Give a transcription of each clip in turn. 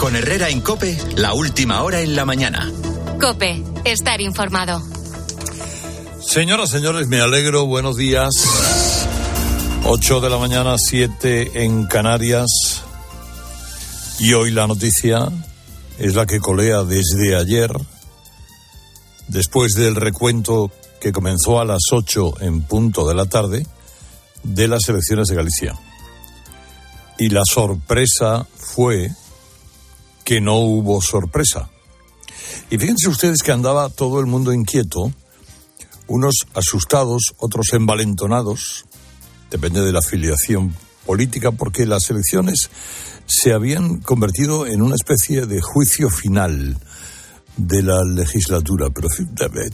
Con Herrera en Cope, la última hora en la mañana. Cope, estar informado. Señoras, señores, me alegro. Buenos días. 8 de la mañana, 7 en Canarias. Y hoy la noticia es la que colea desde ayer, después del recuento que comenzó a las 8 en punto de la tarde de las elecciones de Galicia. Y la sorpresa fue que no hubo sorpresa. Y fíjense ustedes que andaba todo el mundo inquieto, unos asustados, otros envalentonados, depende de la afiliación política, porque las elecciones se habían convertido en una especie de juicio final de la legislatura. Pero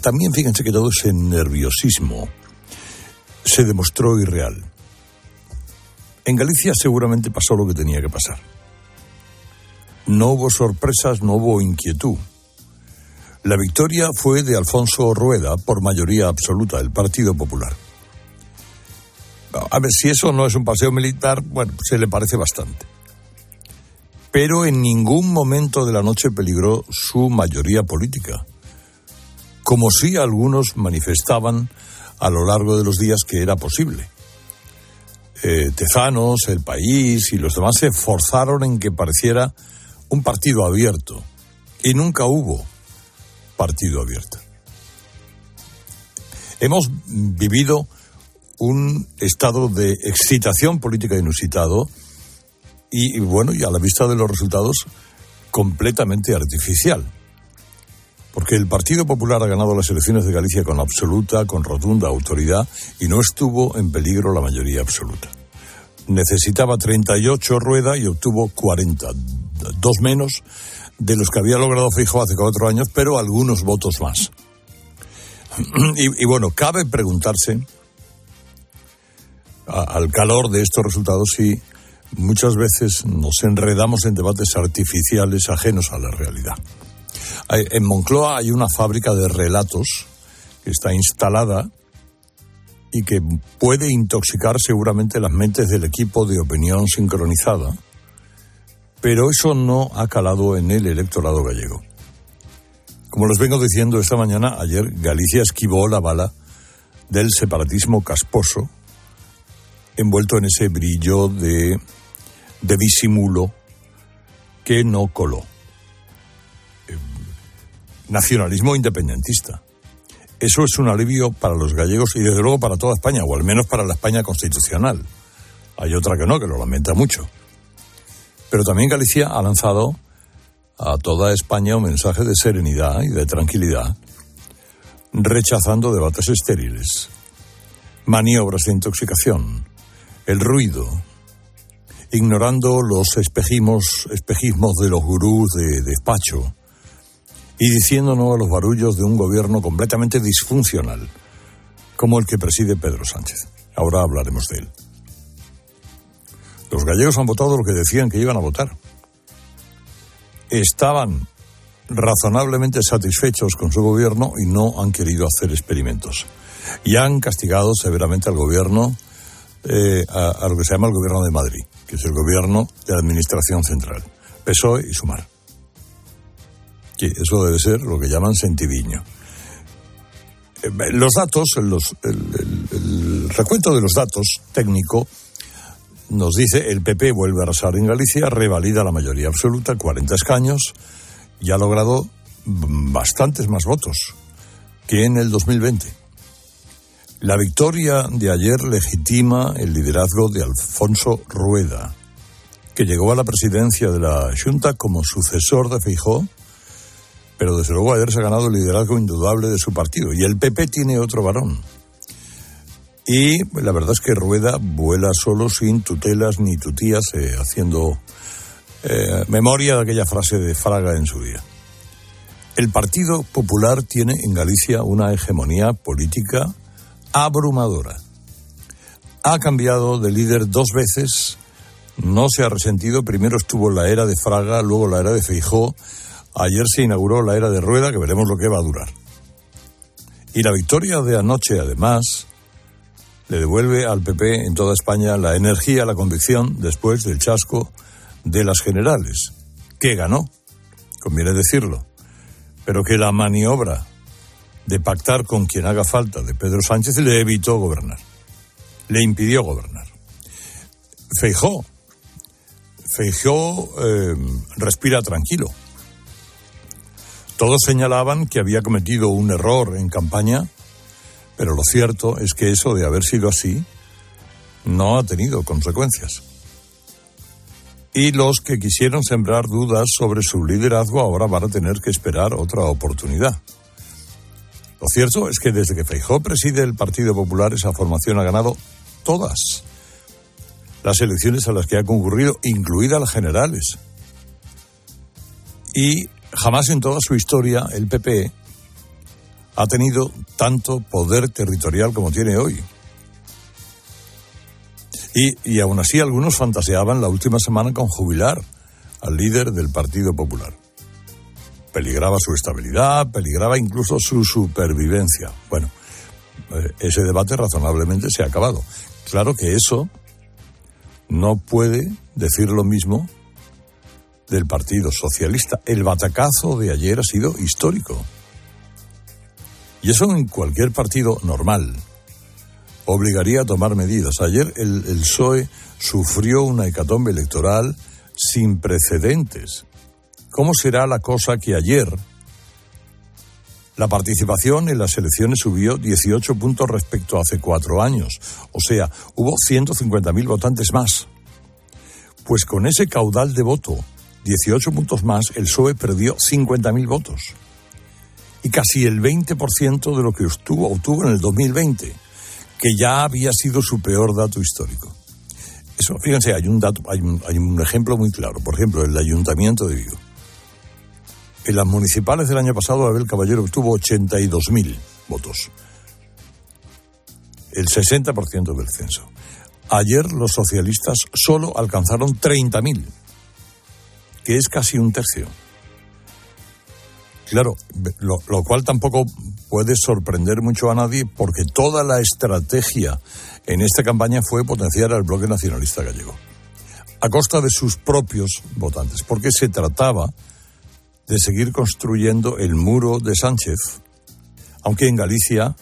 también fíjense que todo ese nerviosismo se demostró irreal. En Galicia seguramente pasó lo que tenía que pasar no hubo sorpresas, no hubo inquietud. La victoria fue de Alfonso Rueda por mayoría absoluta del Partido Popular. A ver, si eso no es un paseo militar, bueno, se le parece bastante. Pero en ningún momento de la noche peligró su mayoría política, como si algunos manifestaban a lo largo de los días que era posible. Eh, Tezanos, El País y los demás se esforzaron en que pareciera un partido abierto. Y nunca hubo partido abierto. Hemos vivido un estado de excitación política inusitado y, bueno, y a la vista de los resultados, completamente artificial. Porque el Partido Popular ha ganado las elecciones de Galicia con absoluta, con rotunda autoridad y no estuvo en peligro la mayoría absoluta. Necesitaba 38 ruedas y obtuvo 40, dos menos de los que había logrado Fijo hace cuatro años, pero algunos votos más. Y, bueno, cabe preguntarse, al calor de estos resultados, si muchas veces nos enredamos en debates artificiales ajenos a la realidad. En Moncloa hay una fábrica de relatos que está instalada y que puede intoxicar seguramente las mentes del equipo de opinión sincronizada pero eso no ha calado en el electorado gallego. Como les vengo diciendo esta mañana, ayer Galicia esquivó la bala del separatismo casposo, envuelto en ese brillo de, de disimulo que no coló. Eh, nacionalismo independentista. Eso es un alivio para los gallegos y desde luego para toda España, o al menos para la España constitucional. Hay otra que no, que lo lamenta mucho. Pero también Galicia ha lanzado a toda España un mensaje de serenidad y de tranquilidad, rechazando debates estériles, maniobras de intoxicación, el ruido, ignorando los espejismos, espejismos de los gurús de despacho y diciéndonos a los barullos de un gobierno completamente disfuncional, como el que preside Pedro Sánchez. Ahora hablaremos de él. Los gallegos han votado lo que decían que iban a votar. Estaban razonablemente satisfechos con su gobierno y no han querido hacer experimentos. Y han castigado severamente al gobierno, eh, a, lo que se llama el gobierno de Madrid, que es el gobierno de la Administración Central, PSOE y Sumar. Que eso debe ser lo que llaman sentidiño. Eh, los datos, el recuento de los datos técnico nos dice el PP vuelve a arrasar en Galicia, revalida la mayoría absoluta, 40 escaños, y ha logrado bastantes más votos que en el 2020. La victoria de ayer legitima el liderazgo de Alfonso Rueda, que llegó a la presidencia de la Junta como sucesor de Feijó, pero desde luego ayer se ha ganado el liderazgo indudable de su partido. Y el PP tiene otro varón, y la verdad es que Rueda vuela solo sin tutelas ni tutías, eh, haciendo eh, memoria de aquella frase de Fraga en su día. El Partido Popular tiene en Galicia una hegemonía política abrumadora. Ha cambiado de líder dos veces, no se ha resentido. Primero estuvo la era de Fraga, luego la era de Feijó. Ayer se inauguró la era de Rueda, que veremos lo que va a durar. Y la victoria de anoche, además, le devuelve al PP en toda España la energía, la convicción después del chasco de las generales, que ganó, conviene decirlo, pero que la maniobra de pactar con quien haga falta de Pedro Sánchez le evitó gobernar, le impidió gobernar. Feijó, Feijó eh, respira tranquilo. Todos señalaban que había cometido un error en campaña, pero lo cierto es que eso de haber sido así no ha tenido consecuencias. Y los que quisieron sembrar dudas sobre su liderazgo ahora van a tener que esperar otra oportunidad. Lo cierto es que desde que Feijó preside el Partido Popular, esa formación ha ganado todas las elecciones a las que ha concurrido, incluidas las generales. Y jamás en toda su historia el PP ha tenido tanto poder territorial como tiene hoy. Y, y aún así algunos fantaseaban la última semana con jubilar al líder del Partido Popular. Peligraba su estabilidad, peligraba incluso su supervivencia. Bueno, eh, ese debate razonablemente se ha acabado. Claro que eso no puede decir lo mismo del Partido Socialista. El batacazo de ayer ha sido histórico. Y eso en cualquier partido normal obligaría a tomar medidas. Ayer el, el PSOE sufrió una hecatombe electoral sin precedentes. ¿Cómo será la cosa que ayer la participación en las elecciones subió 18 puntos respecto a hace cuatro años? O sea, hubo 150.000 votantes más. Pues con ese caudal de voto, 18 puntos más, el PSOE perdió 50.000 votos. Y casi el 20% de lo que obtuvo, obtuvo en el 2020 que ya había sido su peor dato histórico. Eso, fíjense, hay un dato, hay un, hay un ejemplo muy claro. Por ejemplo, el Ayuntamiento de Vigo. En las municipales del año pasado, Abel Caballero obtuvo 82.000 votos. El 60% del censo. Ayer los socialistas solo alcanzaron 30.000, que es casi un tercio. Claro, lo, cual tampoco puede sorprender mucho a nadie porque toda la estrategia en esta campaña fue potenciar al bloque nacionalista gallego, a costa de sus propios votantes, porque se trataba de seguir construyendo el muro de Sánchez, aunque en Galicia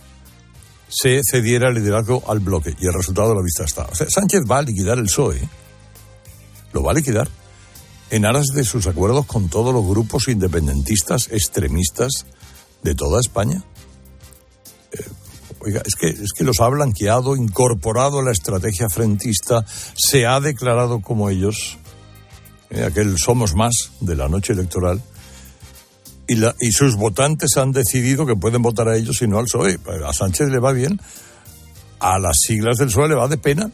se cediera el liderazgo al bloque y el resultado de la vista está. O sea, Sánchez va a liquidar el PSOE, lo va a liquidar en aras de sus acuerdos con todos los grupos independentistas extremistas de toda España. Eh, oiga, es que, es que los ha blanqueado, incorporado a la estrategia frentista, se ha declarado como ellos, eh, aquel somos más de la noche electoral, y, sus votantes han decidido que pueden votar a ellos y no al PSOE. A Sánchez le va bien, a las siglas del PSOE le va de pena.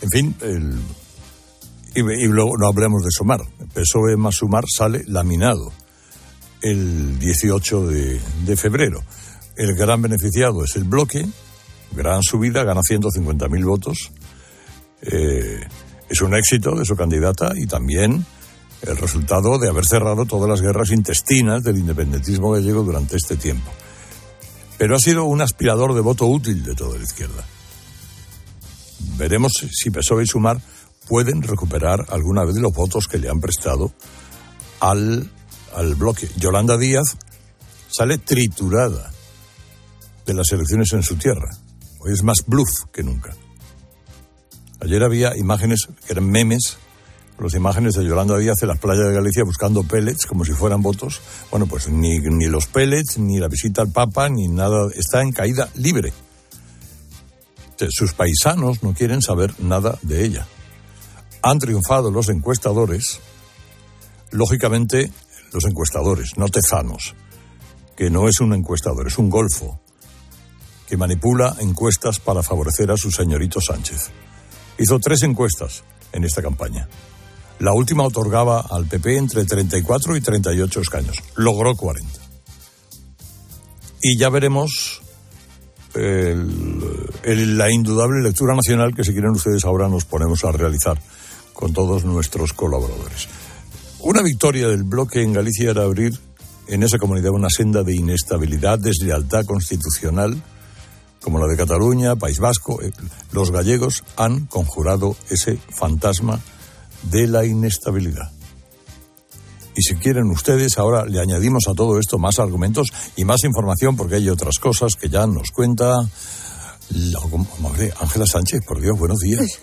En fin, el, y, luego no hablemos de Sumar. PSOE más Sumar sale laminado el 18 de, de, febrero. El gran beneficiado es el bloque, gran subida, gana 150.000 votos. Eh, es un éxito de su candidata y también el resultado de haber cerrado todas las guerras intestinas del independentismo gallego durante este tiempo. Pero ha sido un aspirador de voto útil de toda la izquierda. Veremos si PSOE y Sumar pueden recuperar alguna vez los votos que le han prestado al, al bloque. Yolanda Díaz sale triturada de las elecciones en su tierra. Hoy es más bluff que nunca. Ayer había imágenes que eran memes, las imágenes de Yolanda Díaz en las playas de Galicia buscando pellets como si fueran votos. Bueno, pues ni, ni los pellets, ni la visita al Papa, ni nada, está en caída libre. Sus paisanos no quieren saber nada de ella han triunfado los encuestadores, lógicamente los encuestadores, no Tezanos, que no es un encuestador, es un golfo, que manipula encuestas para favorecer a su señorito Sánchez. Hizo tres encuestas en esta campaña. La última otorgaba al PP entre 34 y 38 escaños. Logró 40. Y ya veremos el, la indudable lectura nacional que si quieren ustedes ahora nos ponemos a realizar con todos nuestros colaboradores. Una victoria del bloque en Galicia era abrir en esa comunidad una senda de inestabilidad, deslealtad constitucional, como la de Cataluña, País Vasco. Eh, los gallegos han conjurado ese fantasma de la inestabilidad. Y si quieren ustedes, ahora le añadimos a todo esto más argumentos y más información porque hay otras cosas que ya nos cuenta Ángela Sánchez. Por Dios, buenos días.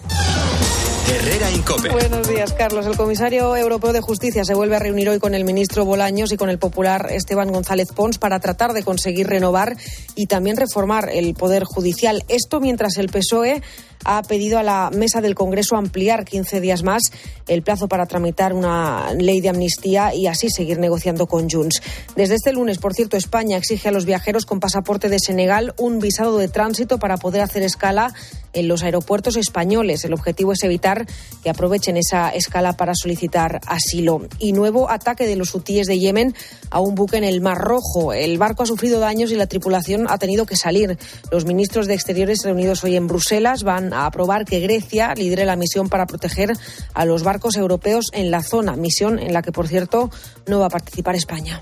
Herrera Incope. Buenos días, Carlos. El comisario europeo de justicia se vuelve a reunir hoy con el ministro Bolaños y con el popular Esteban González Pons para tratar de conseguir renovar y también reformar el poder judicial. Esto mientras el PSOE ha pedido a la mesa del Congreso ampliar 15 días más el plazo para tramitar una ley de amnistía y así seguir negociando con Junts. Desde este lunes, por cierto, España exige a los viajeros con pasaporte de Senegal un visado de tránsito para poder hacer escala en los aeropuertos españoles. El objetivo es evitar que aprovechen esa escala para solicitar asilo. Y nuevo ataque de los hutíes de Yemen a un buque en el Mar Rojo. El barco ha sufrido daños y la tripulación ha tenido que salir. Los ministros de Exteriores reunidos hoy en Bruselas van a aprobar que Grecia lidere la misión para proteger a los barcos europeos en la zona, misión en la que, por cierto, no va a participar España.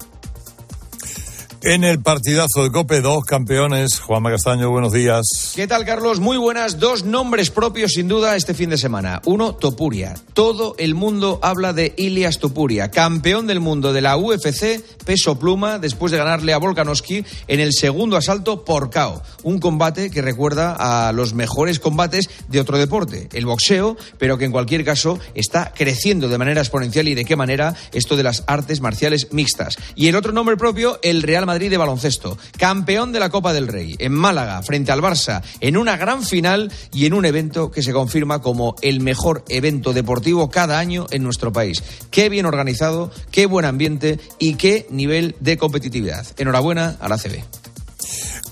En el partidazo de Cope, dos campeones. Juanma Castaño, buenos días. ¿Qué tal, Carlos? Muy buenas. Dos nombres propios, sin duda, este fin de semana. Uno, Topuria. Todo el mundo habla de Ilias Topuria, campeón del mundo de la UFC, peso pluma, después de ganarle a Volkanovski en el segundo asalto por KO. Un combate que recuerda a los mejores combates de otro deporte, el boxeo, pero que en cualquier caso está creciendo de manera exponencial y de qué manera esto de las artes marciales mixtas. Y el otro nombre propio, el Real Madrid Madrid de baloncesto, campeón de la Copa del Rey, en Málaga, frente al Barça, en una gran final y en un evento que se confirma como el mejor evento deportivo cada año en nuestro país. Qué bien organizado, qué buen ambiente y qué nivel de competitividad. Enhorabuena a la CB.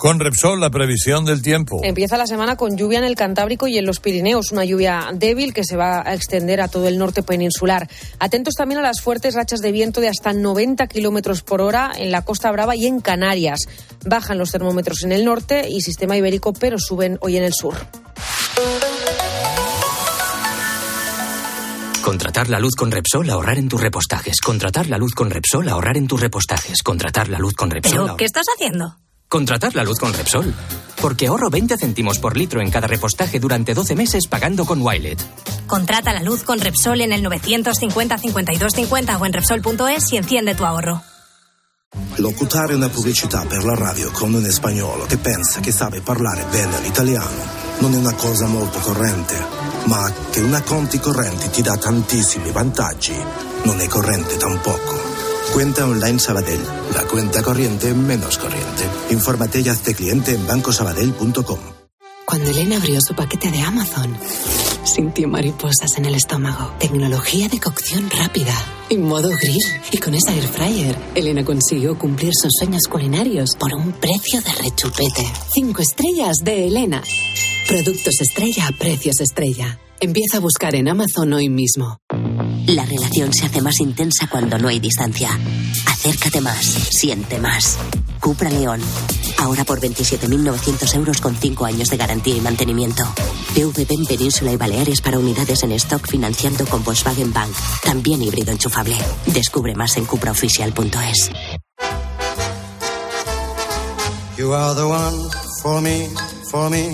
Con Repsol, la previsión del tiempo. Empieza la semana con lluvia en el Cantábrico y en los Pirineos, una lluvia débil que se va a extender a todo el norte peninsular. Atentos también a las fuertes rachas de viento de hasta 90 kilómetros por hora en la Costa Brava y en Canarias. Bajan los termómetros en el norte y sistema ibérico, pero suben hoy en el sur. Contratar la luz con Repsol, ahorrar en tus repostajes. Contratar la luz con Repsol, ahorrar en tus repostajes. Contratar la luz con Repsol. ¿Pero qué estás haciendo? Contratar la luz con Repsol. Porque ahorro 20 céntimos por litro en cada repostaje durante 12 meses pagando con Wilet. Contrata la luz con Repsol en el 950 52 50 o en Repsol.es y enciende tu ahorro. Locutare una pubblicità per la radio con un spagnolo che pensa che sabe parlare bene l'italiano non è una cosa molto corrente, ma che una conti correnti ti dà tantissimi vantaggi non è corrente tampoco. Cuenta online Sabadell, la cuenta corriente menos corriente. Infórmate y hazte cliente en bancosabadell.com. Cuando Elena abrió su paquete de Amazon, sintió mariposas en el estómago. Tecnología de cocción rápida, en modo grill. Y con esa air fryer, Elena consiguió cumplir sus sueños culinarios por un precio de rechupete. Cinco estrellas de Elena. Productos estrella a precios estrella. Empieza a buscar en Amazon hoy mismo. La relación se hace más intensa cuando no hay distancia. Acércate más, siente más. Cupra León. Ahora por 27.900 euros con 5 años de garantía y mantenimiento. PVP en Península y Baleares para unidades en stock financiando con Volkswagen Bank. También híbrido enchufable. Descubre más en cupraoficial.es. You are the one for me, for me.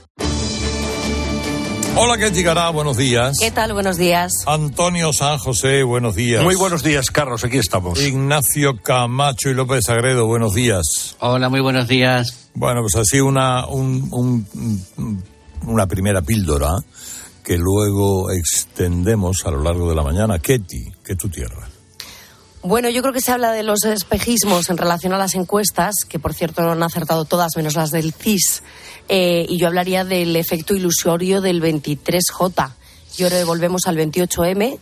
Hola, ¿qué llegará? Buenos días. ¿Qué tal? Buenos días. Antonio San José, buenos días. Muy buenos días, Carlos, aquí estamos. Ignacio Camacho y López Agredo, buenos días. Hola, muy buenos días. Bueno, pues así una, un, una primera píldora que luego extendemos a lo largo de la mañana. Ketty, que tu tierra. Bueno, yo creo que se habla de los espejismos en relación a las encuestas, que por cierto no han acertado todas menos las del CIS. Eh, y yo hablaría del efecto ilusorio del 23J. Y ahora volvemos al 28M,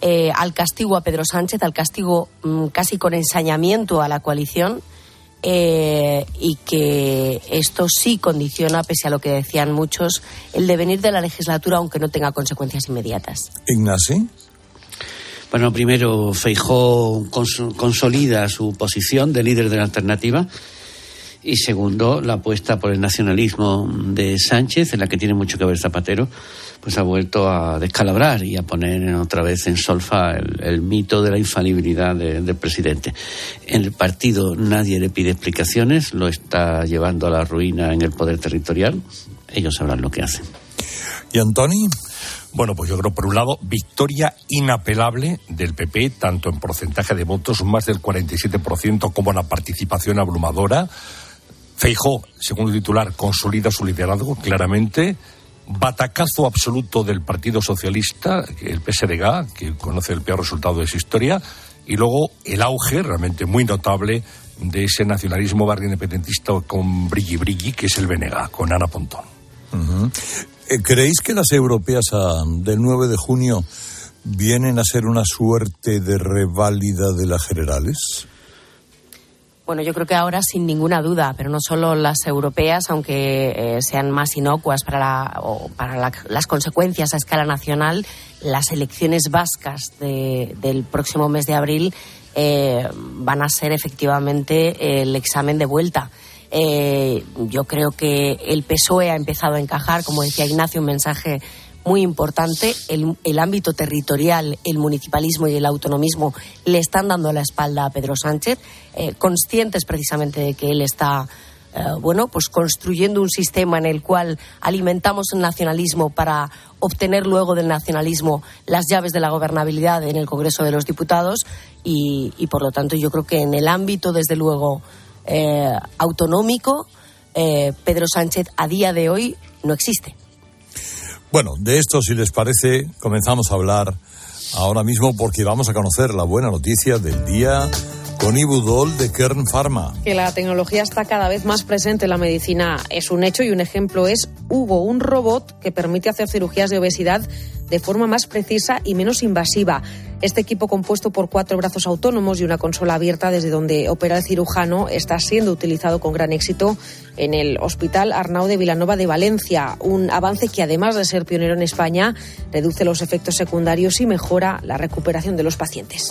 eh, al castigo a Pedro Sánchez, al castigo mm, casi con ensañamiento a la coalición. Eh, y que esto sí condiciona, pese a lo que decían muchos, el devenir de la legislatura, aunque no tenga consecuencias inmediatas. Ignacio. Bueno, primero, Feijó consolida su posición de líder de la alternativa. Y segundo, la apuesta por el nacionalismo de Sánchez, en la que tiene mucho que ver Zapatero, pues ha vuelto a descalabrar y a poner otra vez en solfa el, mito de la infalibilidad del presidente. En el partido nadie le pide explicaciones, lo está llevando a la ruina en el poder territorial. Ellos sabrán lo que hacen. ¿Y Antoni? Bueno, pues yo creo, por un lado, victoria inapelable del PP, tanto en porcentaje de votos, más del 47%, como en la participación abrumadora. Feijó, segundo titular, consolida su liderazgo claramente. Batacazo absoluto del Partido Socialista, el PSDG, que conoce el peor resultado de su historia. Y luego el auge, realmente muy notable, de ese nacionalismo barrio independentista con Brigi Brigi, que es el BNG, con Ana Pontón. Eh, ¿Creéis que las europeas ah, del 9 de junio vienen a ser una suerte de reválida de las generales? Bueno, yo creo que ahora sin ninguna duda, pero no solo las europeas, aunque eh, sean más inocuas para, para las consecuencias a escala nacional, las elecciones vascas del próximo mes de abril eh, van a ser efectivamente el examen de vuelta. Eh, yo creo que el PSOE ha empezado a encajar, como decía Ignacio, un mensaje muy importante. El, ámbito territorial, el municipalismo y el autonomismo le están dando la espalda a Pedro Sánchez, eh, conscientes precisamente de que él está. Eh, bueno, pues construyendo un sistema en el cual alimentamos el nacionalismo para obtener luego del nacionalismo las llaves de la gobernabilidad en el Congreso de los Diputados y, por lo tanto yo creo que en el ámbito, desde luego, eh, autonómico, Pedro Sánchez a día de hoy no existe. Bueno, de esto, si les parece, comenzamos a hablar ahora mismo porque vamos a conocer la buena noticia del día con Ibudol de Kern Pharma. Que la tecnología está cada vez más presente en la medicina es un hecho y un ejemplo es Hugo, un robot que permite hacer cirugías de obesidad de forma más precisa y menos invasiva. Este equipo compuesto por cuatro brazos autónomos y una consola abierta desde donde opera el cirujano está siendo utilizado con gran éxito en el Hospital Arnau de Vilanova de Valencia, un avance que además de ser pionero en España reduce los efectos secundarios y mejora la recuperación de los pacientes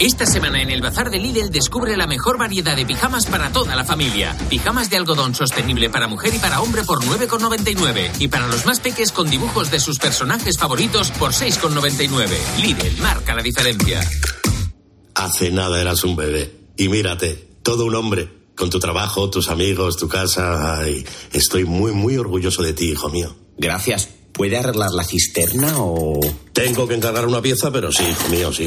Esta semana en el Bazar de Lidl descubre la mejor variedad de pijamas para toda la familia. Pijamas de algodón sostenible para mujer y para hombre por 9,99. Y para los más peques con dibujos de sus personajes favoritos por 6,99. Lidl marca la diferencia. Hace nada eras un bebé. Y mírate, todo un hombre. Con tu trabajo, tus amigos, tu casa. Ay, estoy muy, muy orgulloso de ti, hijo mío. Gracias. ¿Puede arreglar la cisterna o...? Tengo que encargar una pieza, pero sí, hijo mío, sí.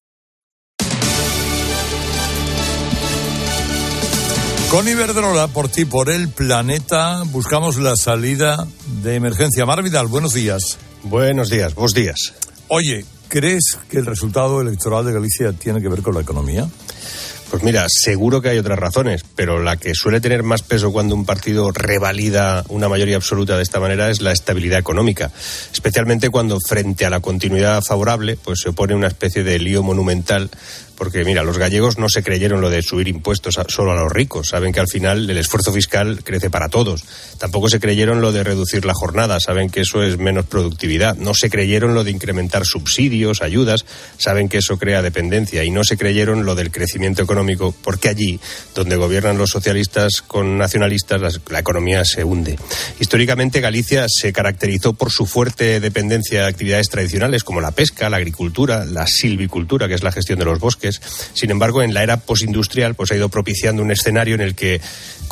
Con Iberdrola, por ti, por el planeta, buscamos la salida de emergencia. Mar Vidal, buenos días. Buenos días, buenos días. Oye, ¿crees que el resultado electoral de Galicia tiene que ver con la economía? Pues mira, seguro que hay otras razones, pero la que suele tener más peso cuando un partido revalida una mayoría absoluta de esta manera es la estabilidad económica, especialmente cuando frente a la continuidad favorable, pues se opone una especie de lío monumental porque mira, los gallegos no se creyeron lo de subir impuestos solo a los ricos, saben que al final el esfuerzo fiscal crece para todos. Tampoco se creyeron lo de reducir la jornada, saben que eso es menos productividad. No se creyeron lo de incrementar subsidios, ayudas, saben que eso crea dependencia. Y no se creyeron lo del crecimiento económico, porque allí, donde gobiernan los socialistas con nacionalistas, la economía se hunde. Históricamente, Galicia se caracterizó por su fuerte dependencia de actividades tradicionales como la pesca, la agricultura, la silvicultura, que es la gestión de los bosques sin embargo, en la era posindustrial pues ha ido propiciando un escenario en el que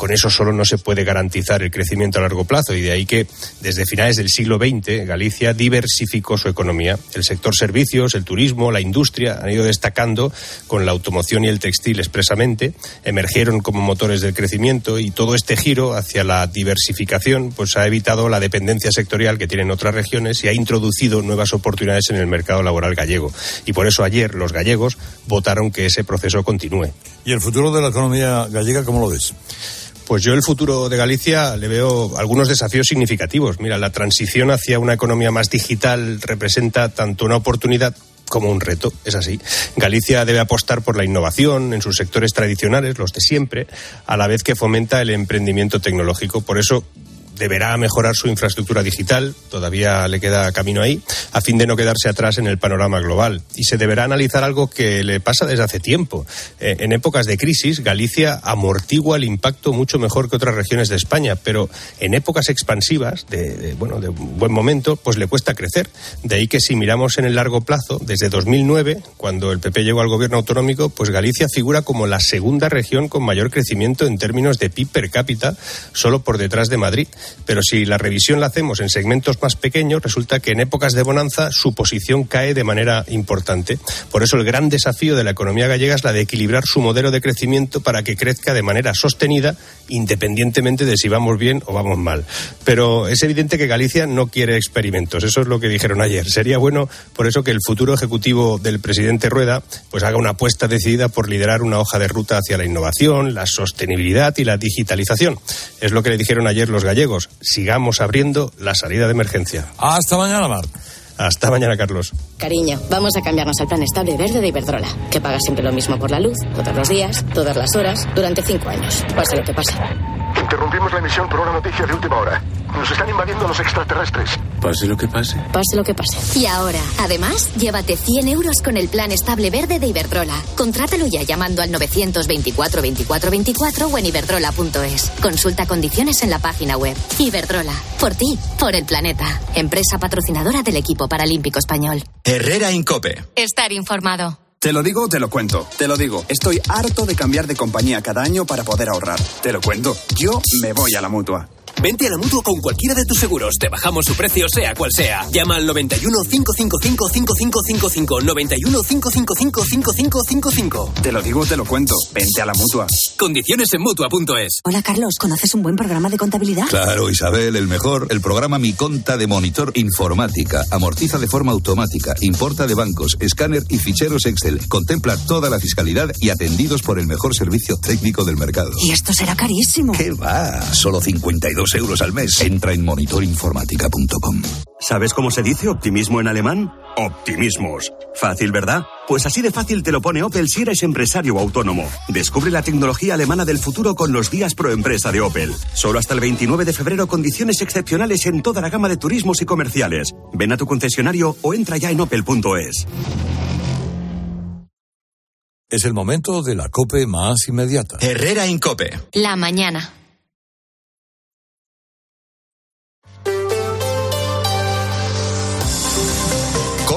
con eso solo no se puede garantizar el crecimiento a largo plazo y de ahí que desde finales del siglo XX Galicia diversificó su economía. El sector servicios, el turismo, la industria han ido destacando con la automoción y el textil expresamente, emergieron como motores del crecimiento y todo este giro hacia la diversificación pues ha evitado la dependencia sectorial que tienen otras regiones y ha introducido nuevas oportunidades en el mercado laboral gallego. Y por eso ayer los gallegos votaron que ese proceso continúe. ¿Y el futuro de la economía gallega cómo lo ves? Pues yo el futuro de Galicia le veo algunos desafíos significativos. Mira, la transición hacia una economía más digital representa tanto una oportunidad como un reto, es así. Galicia debe apostar por la innovación en sus sectores tradicionales, los de siempre, a la vez que fomenta el emprendimiento tecnológico. Por eso deberá mejorar su infraestructura digital, todavía le queda camino ahí, a fin de no quedarse atrás en el panorama global. Y se deberá analizar algo que le pasa desde hace tiempo. Eh, en épocas de crisis, Galicia amortigua el impacto mucho mejor que otras regiones de España, pero en épocas expansivas, de, bueno, de buen momento, pues le cuesta crecer. De ahí que si miramos en el largo plazo, desde 2009, cuando el PP llegó al gobierno autonómico, pues Galicia figura como la segunda región con mayor crecimiento en términos de PIB per cápita, solo por detrás de Madrid. Pero si la revisión la hacemos en segmentos más pequeños, resulta que en épocas de bonanza su posición cae de manera importante. Por eso el gran desafío de la economía gallega es la de equilibrar su modelo de crecimiento para que crezca de manera sostenida, independientemente de si vamos bien o vamos mal. Pero es evidente que Galicia no quiere experimentos. Eso es lo que dijeron ayer. Sería bueno, por eso, que el futuro ejecutivo del presidente Rueda pues haga una apuesta decidida por liderar una hoja de ruta hacia la innovación, la sostenibilidad y la digitalización. Es lo que le dijeron ayer los gallegos sigamos abriendo la salida de emergencia. Hasta mañana, Mar. Hasta mañana, Carlos. Cariño, vamos a cambiarnos al plan estable verde de Iberdrola, que paga siempre lo mismo por la luz, todos los días, todas las horas, durante cinco años. Pase lo que pase. Interrumpimos la emisión por una noticia de última hora. Nos están invadiendo los extraterrestres. Pase lo que pase. Pase lo que pase. Y ahora, además, llévate 100 euros con el plan estable verde de Iberdrola. Contrátalo ya llamando al 924 24 24 o en iberdrola.es. Consulta condiciones en la página web. Iberdrola. Por ti, por el planeta. Empresa patrocinadora del equipo paralímpico español. Herrera Incope. Estar informado. Te lo digo, te lo cuento. Te lo digo. Estoy harto de cambiar de compañía cada año para poder ahorrar. Te lo cuento. Yo me voy a la mutua. Vente a la mutua con cualquiera de tus seguros. Te bajamos su precio, sea cual sea. Llama al 91 555 5555. 91 555 5555. Te lo digo, te lo cuento. Vente a la mutua. Condiciones en mutua.es. Hola, Carlos. ¿Conoces un buen programa de contabilidad? Claro, Isabel, el mejor. El programa Mi Conta de Monitor Informática. Amortiza de forma automática. Importa de bancos, escáner y ficheros Excel. Contempla toda la fiscalidad y atendidos por el mejor servicio técnico del mercado. Y esto será carísimo. ¿Qué va? Solo 52 euros al mes. Entra en monitorinformática.com. ¿Sabes cómo se dice optimismo en alemán? Optimismos. Fácil, ¿verdad? Pues así de fácil te lo pone Opel si eres empresario o autónomo. Descubre la tecnología alemana del futuro con los días pro empresa de Opel. Solo hasta el 29 de febrero condiciones excepcionales en toda la gama de turismos y comerciales. Ven a tu concesionario o entra ya en opel.es. Es el momento de la COPE más inmediata. Herrera Incope. La mañana.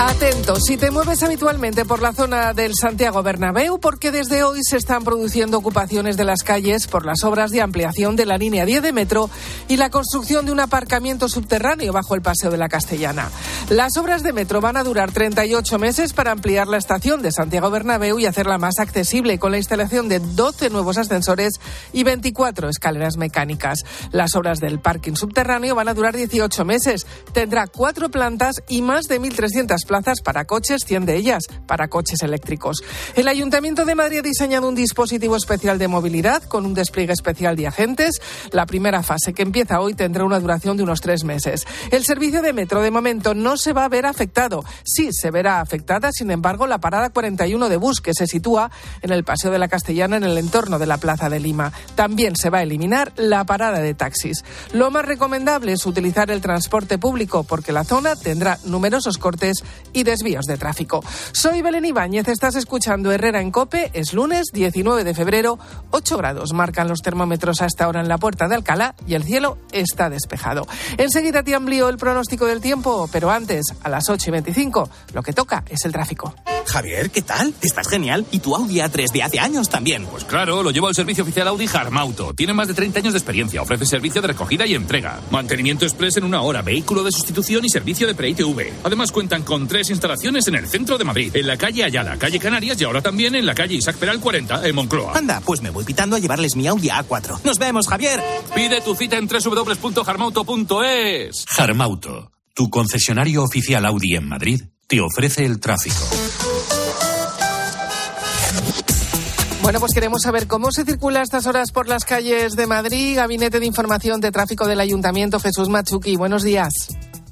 Atento, si te mueves habitualmente por la zona del Santiago Bernabéu, porque desde hoy se están produciendo ocupaciones de las calles por las obras de ampliación de la línea 10 de metro y la construcción de un aparcamiento subterráneo bajo el Paseo de la Castellana. Las obras de metro van a durar 38 meses para ampliar la estación de Santiago Bernabéu y hacerla más accesible con la instalación de 12 nuevos ascensores y 24 escaleras mecánicas. Las obras del parking subterráneo van a durar 18 meses. Tendrá cuatro plantas y más de 1.300 plazas para coches, 100 de ellas para coches eléctricos. El Ayuntamiento de Madrid ha diseñado un dispositivo especial de movilidad con un despliegue especial de agentes. La primera fase, que empieza hoy, tendrá una duración de unos tres meses. El servicio de metro, de momento, no se va a ver afectado. Sí, se verá afectada, sin embargo, la parada 41 de bus, que se sitúa en el Paseo de la Castellana, en el entorno de la Plaza de Lima. También se va a eliminar la parada de taxis. Lo más recomendable es utilizar el transporte público, porque la zona tendrá numerosos cortes y desvíos de tráfico. Soy Belén Ibáñez, estás escuchando Herrera en Cope, es lunes 19 de febrero, 8 grados marcan los termómetros hasta ahora en la puerta de Alcalá y el cielo está despejado. Enseguida te amplío el pronóstico del tiempo, pero antes, a las 8 y 25, lo que toca es el tráfico. Javier, ¿qué tal? Estás genial. ¿Y tu Audi A3 de hace años también? Pues claro, lo llevo al servicio oficial Audi Harmauto. Tiene más de 30 años de experiencia. Ofrece servicio de recogida y entrega. Mantenimiento express en una hora, vehículo de sustitución y servicio de pre-ITV. Además cuentan con tres instalaciones en el centro de Madrid, en la calle Ayala, calle Canarias y ahora también en la calle Isaac Peral 40, en Moncloa. Anda, pues me voy pitando a llevarles mi Audi A4. Nos vemos, Javier. Pide tu cita en www.harmauto.es. Harmauto, tu concesionario oficial Audi en Madrid, te ofrece el tráfico. Bueno, pues queremos saber cómo se circula a estas horas por las calles de Madrid. Gabinete de Información de Tráfico del Ayuntamiento, Jesús Machuqui. Buenos días.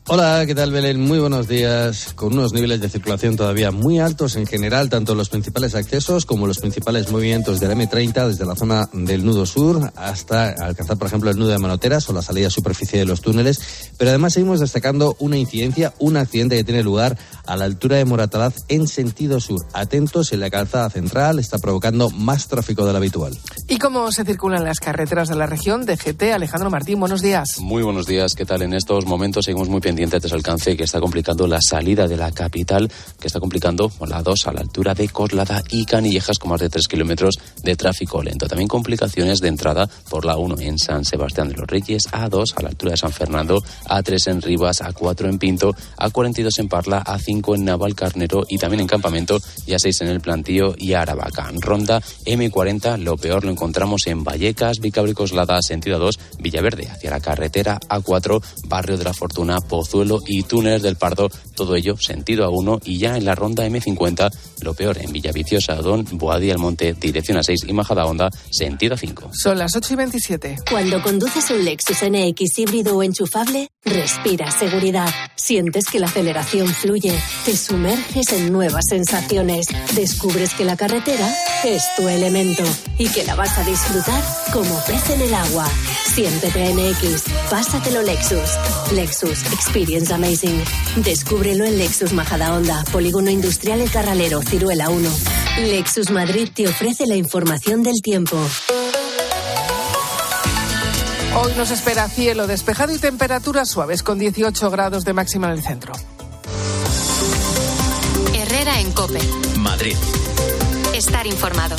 Hola, ¿qué tal Belén? Muy buenos días. Con unos niveles de circulación todavía muy altos en general, tanto los principales accesos como los principales movimientos del M30 desde la zona del nudo sur hasta alcanzar, por ejemplo, el nudo de Manoteras o la salida superficie de los túneles. Pero además seguimos destacando una incidencia, un accidente que tiene lugar a la altura de Moratalaz en sentido sur. Atentos en la calzada central, está provocando más tráfico del habitual. ¿Y cómo se circulan las carreteras de la región de GT? Alejandro Martín, buenos días. Muy buenos días, ¿qué tal? En estos momentos seguimos muy pendientes pendiente de ese alcance que está complicando la salida de la capital, que está complicando la 2 a la altura de Coslada y Canillejas con más de 3 kilómetros de tráfico lento. También complicaciones de entrada por la 1 en San Sebastián de los Reyes, A2 a la altura de San Fernando, A3 en Rivas, A4 en Pinto, A42 en Parla, A5 en Navalcarnero y también en Campamento y A6 en el Plantío y Aravaca. Ronda M40, lo peor lo encontramos en Vallecas, Vicabricoslada, sentido 2, Villaverde, hacia la carretera A4, Barrio de la Fortuna, Pozuelo y Túneles del Pardo, todo ello sentido a 1 y ya en la ronda M50, lo peor en Villaviciosa, Don, Boadía, El Monte, dirección a 6 y Majada Honda, sentido a 5. Son las 8 y 27. Cuando conduces un Lexus NX híbrido o enchufable, respiras seguridad, sientes que la aceleración fluye, te sumerges en nuevas sensaciones, descubres que la carretera es tu elemento y que la vas a disfrutar como pez en el agua. Siéntete NX, pásatelo Lexus. Lexus Experience Amazing. Descúbrelo en Lexus Majadahonda, Polígono Industrial El Carralero, Ciruela 1. Lexus Madrid te ofrece la información del tiempo. Hoy nos espera cielo despejado y temperaturas suaves con 18 grados de máxima en el centro. Herrera en Cope. Madrid. Estar informado.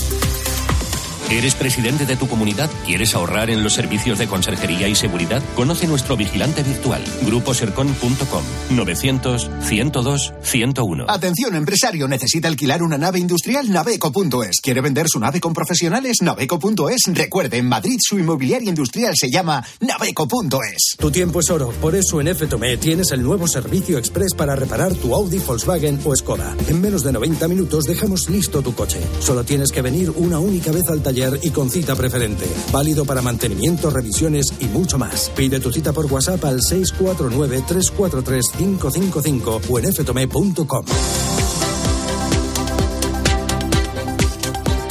¿Eres presidente de tu comunidad? ¿Quieres ahorrar en los servicios de conserjería y seguridad? Conoce nuestro vigilante virtual, gruposercon.com, 900-102-101. Atención, empresario, necesita alquilar una nave industrial naveco.es. ¿Quiere vender su nave con profesionales? Naveco.es. Recuerde, en Madrid su inmobiliaria industrial se llama naveco.es. Tu tiempo es oro, por eso en FTOME tienes el nuevo servicio express para reparar tu Audi, Volkswagen o Skoda. En menos de 90 minutos dejamos listo tu coche. Solo tienes que venir una única vez al taller y con cita preferente. Válido para mantenimiento, revisiones y mucho más. Pide tu cita por WhatsApp al 649-343-555 o en ftome.com.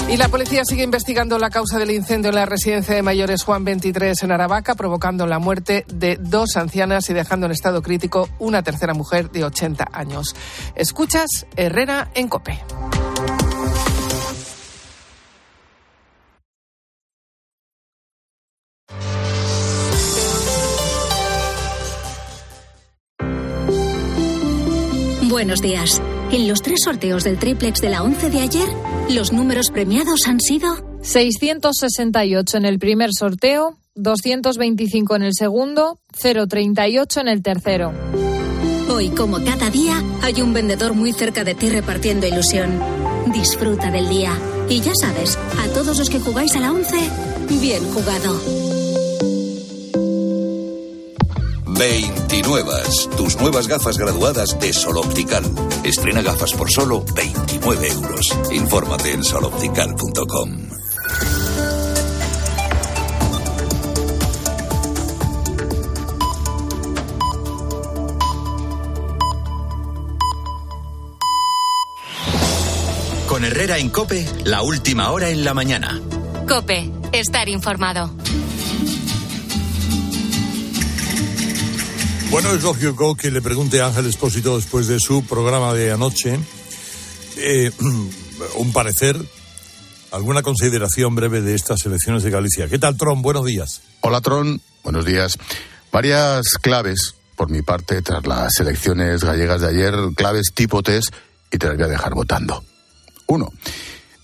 Y la policía sigue investigando la causa del incendio en la residencia de mayores Juan 23 en Aravaca, provocando la muerte de dos ancianas y dejando en estado crítico una tercera mujer de 80 años. Escuchas Herrera en Cope. Buenos días. En los tres sorteos del triplex de la 11 de ayer, los números premiados han sido 668 en el primer sorteo, 225 en el segundo, 038 en el tercero. Hoy, como cada día, hay un vendedor muy cerca de ti repartiendo ilusión. Disfruta del día. Y ya sabes, a todos los que jugáis a la 11, bien jugado. 29. Tus nuevas gafas graduadas de Sol Optical. Estrena gafas por solo 29 euros. Infórmate en soloptical.com. Con Herrera en Cope, la última hora en la mañana. Cope, estar informado. Bueno, es lógico que le pregunte a Ángel Espósito después de su programa de anoche eh, un parecer, alguna consideración breve de estas elecciones de Galicia. ¿Qué tal, Tron? Buenos días. Hola, Tron. Buenos días. Varias claves, por mi parte, tras las elecciones gallegas de ayer, claves tipo test, y te las voy a dejar votando. Uno.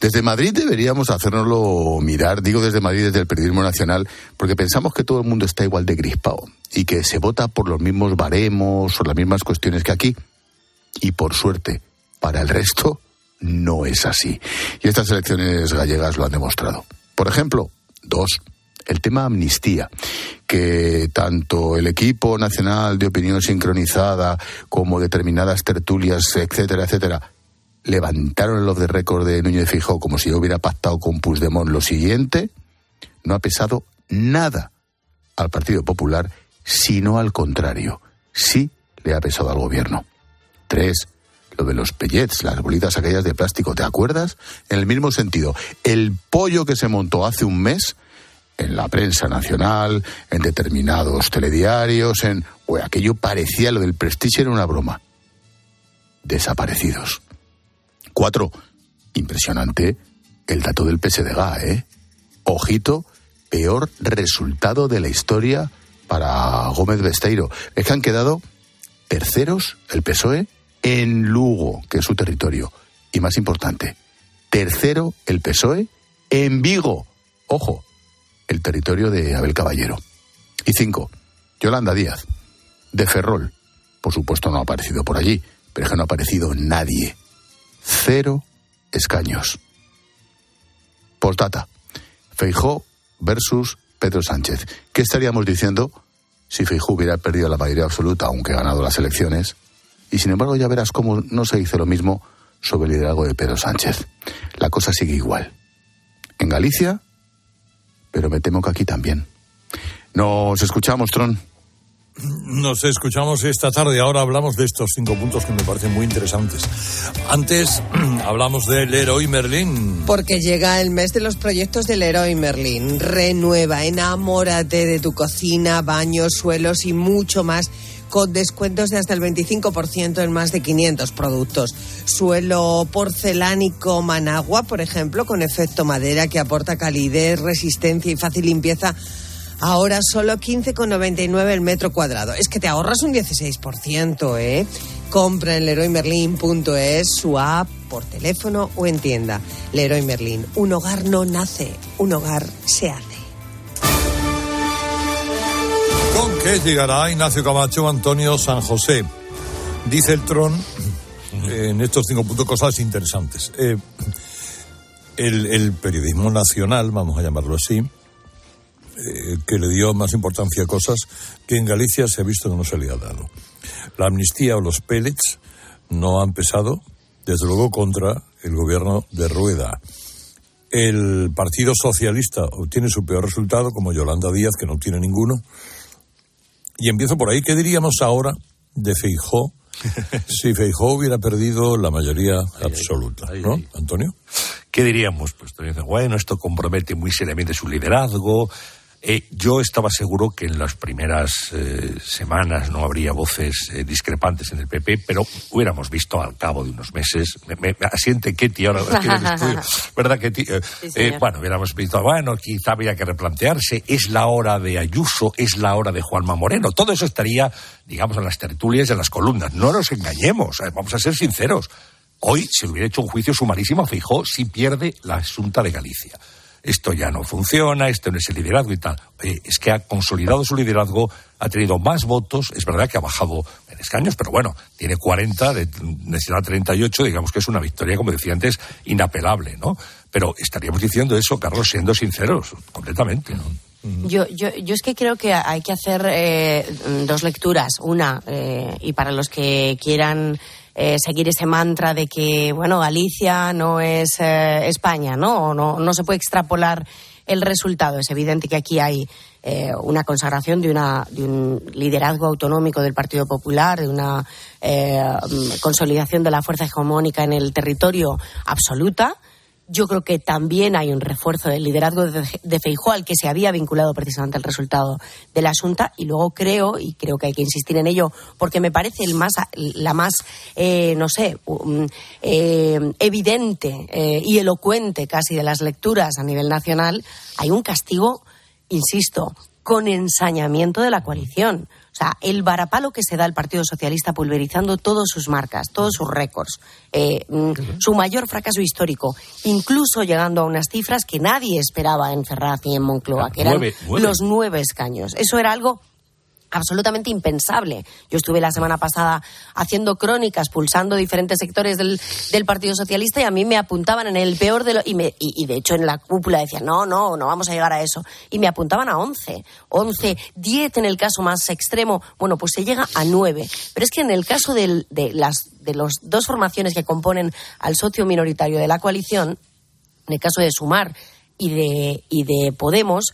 Desde Madrid deberíamos hacernoslo mirar, digo desde Madrid, desde el periodismo nacional, porque pensamos que todo el mundo está igual de grispado y que se vota por los mismos baremos o las mismas cuestiones que aquí. Y por suerte, para el resto, no es así. Y estas elecciones gallegas lo han demostrado. Por ejemplo, dos. El tema amnistía, que tanto el equipo nacional de opinión sincronizada como determinadas tertulias, etcétera, etcétera, levantaron el off de récord de Núñez Fijó como si yo hubiera pactado con Puigdemont lo siguiente, no ha pesado nada al Partido Popular, sino al contrario, sí le ha pesado al gobierno. Tres, lo de los pellets, las bolitas aquellas de plástico, ¿te acuerdas? En el mismo sentido, el pollo que se montó hace un mes en la prensa nacional, en determinados telediarios, en... Pues aquello parecía lo del prestigio era una broma. Desaparecidos. Cuatro, impresionante el dato del PSDG, ¿eh? Ojito, peor resultado de la historia para Gómez Besteiro. Es que han quedado terceros el PSOE en Lugo, que es su territorio. Y más importante, tercero el PSOE en Vigo. Ojo, el territorio de Abel Caballero. Y cinco, Yolanda Díaz, de Ferrol. Por supuesto no ha aparecido por allí, pero es que no ha aparecido nadie cero escaños. Postdata. Feijó versus Pedro Sánchez. ¿Qué estaríamos diciendo si Feijó hubiera perdido la mayoría absoluta, aunque ganado las elecciones? Y sin embargo ya verás cómo no se dice lo mismo sobre el liderazgo de Pedro Sánchez. La cosa sigue igual. En Galicia, pero me temo que aquí también. Nos escuchamos, Tron. Nos escuchamos esta tarde. Ahora hablamos de estos cinco puntos que me parecen muy interesantes. Antes hablamos del Leroy Merlin. Porque llega el mes de los proyectos del Leroy Merlin. Renueva, enamórate de tu cocina, baños, suelos y mucho más con descuentos de hasta el 25% en más de 500 productos. Suelo porcelánico Managua, por ejemplo, con efecto madera que aporta calidez, resistencia y fácil limpieza Ahora solo 15,99 el metro cuadrado. Es que te ahorras un 16%, ¿eh? Compra en leroymerlin.es su app por teléfono o en tienda. Leroy Merlin, un hogar no nace, un hogar se hace. ¿Con qué llegará Ignacio Camacho Antonio San José? Dice el Tron en estos cinco puntos cosas interesantes. Eh, el periodismo nacional, vamos a llamarlo así, eh, que le dio más importancia a cosas que en Galicia se ha visto que no se le ha dado. La amnistía o los pellets no han pesado, desde luego, contra el gobierno de Rueda. El Partido Socialista obtiene su peor resultado, como Yolanda Díaz, que no tiene ninguno. Y empiezo por ahí. ¿Qué diríamos ahora de Feijó si Feijó hubiera perdido la mayoría absoluta? ¿No, Antonio? ¿Qué diríamos? Pues bueno, esto compromete muy seriamente su liderazgo, eh, yo estaba seguro que en las primeras eh, semanas no habría voces eh, discrepantes en el PP, pero hubiéramos visto al cabo de unos meses. Me, asiente Ketty ahora, ¿verdad, Ketty? bueno, hubiéramos visto, bueno, quizá habría que replantearse. Es la hora de Ayuso, es la hora de Juanma Moreno. Todo eso estaría, digamos, en las tertulias y en las columnas. No nos engañemos, vamos a ser sinceros. Hoy se le hubiera hecho un juicio sumarísimo a Fijó si pierde la Asunta de Galicia esto ya no funciona, esto no es el liderazgo y tal. es que ha consolidado su liderazgo, ha tenido más votos, es verdad que ha bajado en escaños, pero bueno, tiene 40, de, necesita 38, digamos que es una victoria, como decía antes, inapelable, ¿no? Pero estaríamos diciendo eso, Carlos, siendo sinceros, completamente, ¿no? Yo, yo, yo es que creo que hay que hacer eh, dos lecturas. Una, eh, y para los que quieran eh, seguir ese mantra de que, bueno, Galicia no es eh, España, ¿no? ¿no? No se puede extrapolar el resultado. Es evidente que aquí hay eh, una consagración de, una, de un liderazgo autonómico del Partido Popular, de una eh, mm, consolidación de la fuerza hegemónica en el territorio absoluta. Yo creo que también hay un refuerzo del liderazgo de, Feijóo al que se había vinculado precisamente el resultado de la Junta y luego creo y creo que hay que insistir en ello porque me parece el más la más eh, no sé um, eh, evidente eh, y elocuente casi de las lecturas a nivel nacional hay un castigo insisto con ensañamiento de la coalición el varapalo que se da al Partido Socialista pulverizando todas sus marcas, todos sus récords, eh, mm, su mayor fracaso histórico, incluso llegando a unas cifras que nadie esperaba en Ferraz y en Moncloa, que eran Nueve, nueve. los nueve escaños. Eso era algo absolutamente impensable. Yo estuve la semana pasada haciendo crónicas, pulsando diferentes sectores del, Partido Socialista y a mí me apuntaban en el peor de los... Y, y, de hecho en la cúpula decían, no, no, no vamos a llegar a eso. Y me apuntaban a 11, 11, 10 en el caso más extremo. Bueno, pues se llega a 9. Pero es que en el caso de, las, de las dos formaciones que componen al socio minoritario de la coalición, en el caso de Sumar y de, y de Podemos,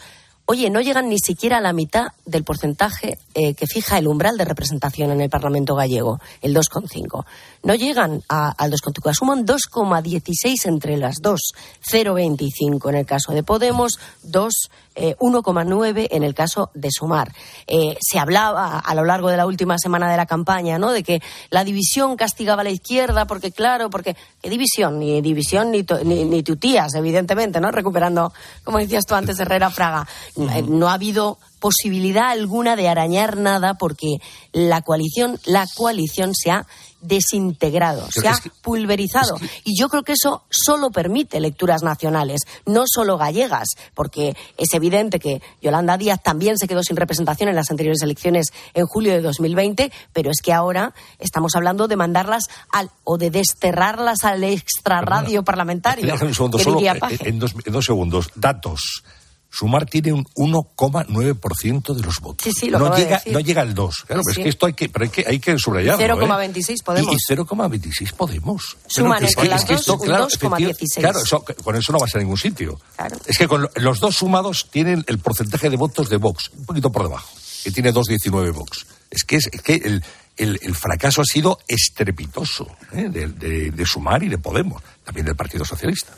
oye, no llegan ni siquiera a la mitad del porcentaje eh, que fija el umbral de representación en el Parlamento gallego, el 2,5. No llegan a- al 2,5, asuman 2,16 entre las dos, 0,25 en el caso de Podemos, 2, eh, 1,9 en el caso de Sumar. Eh, se hablaba a lo largo de la última semana de la campaña, ¿no? De que la división castigaba a la izquierda, porque claro, porque ¿qué división? Ni división ni, tu- ni, ni tutías, evidentemente, ¿no? Recuperando, como decías tú antes, Herrera Fraga. Eh, No ha habido posibilidad alguna de arañar nada porque la coalición, la coalición se ha desintegrado, se ha es que- pulverizado. Y yo creo que eso solo permite lecturas nacionales, no solo gallegas, porque es evidente que Yolanda Díaz también se quedó sin representación en las anteriores elecciones en julio de 2020, pero es que ahora estamos hablando de mandarlas al o de desterrarlas al extrarradio parlamentario. Segundo, solo eh, en dos, en dos segundos. Datos. Sumar tiene un 1,9% de los votos. Sí, sí, lo no, de llega, decir. no llega al 2. Claro, pero Sí. es que esto hay que, pero hay que, hay que subrayarlo. ¿eh? 0,26 Podemos. Y, y 0,26 Podemos. Suman Claro, es que- las es que esto, claro, 2,16. efectivamente, Claro, eso- con eso no vas a ningún sitio. Es que con lo- los dos sumados tienen el porcentaje de votos de Vox, un poquito por debajo, que tiene 2,19 Vox. Es que, es, es que el, el- el fracaso ha sido estrepitoso ¿eh? de, de- de Sumar y de Podemos, también del Partido Socialista.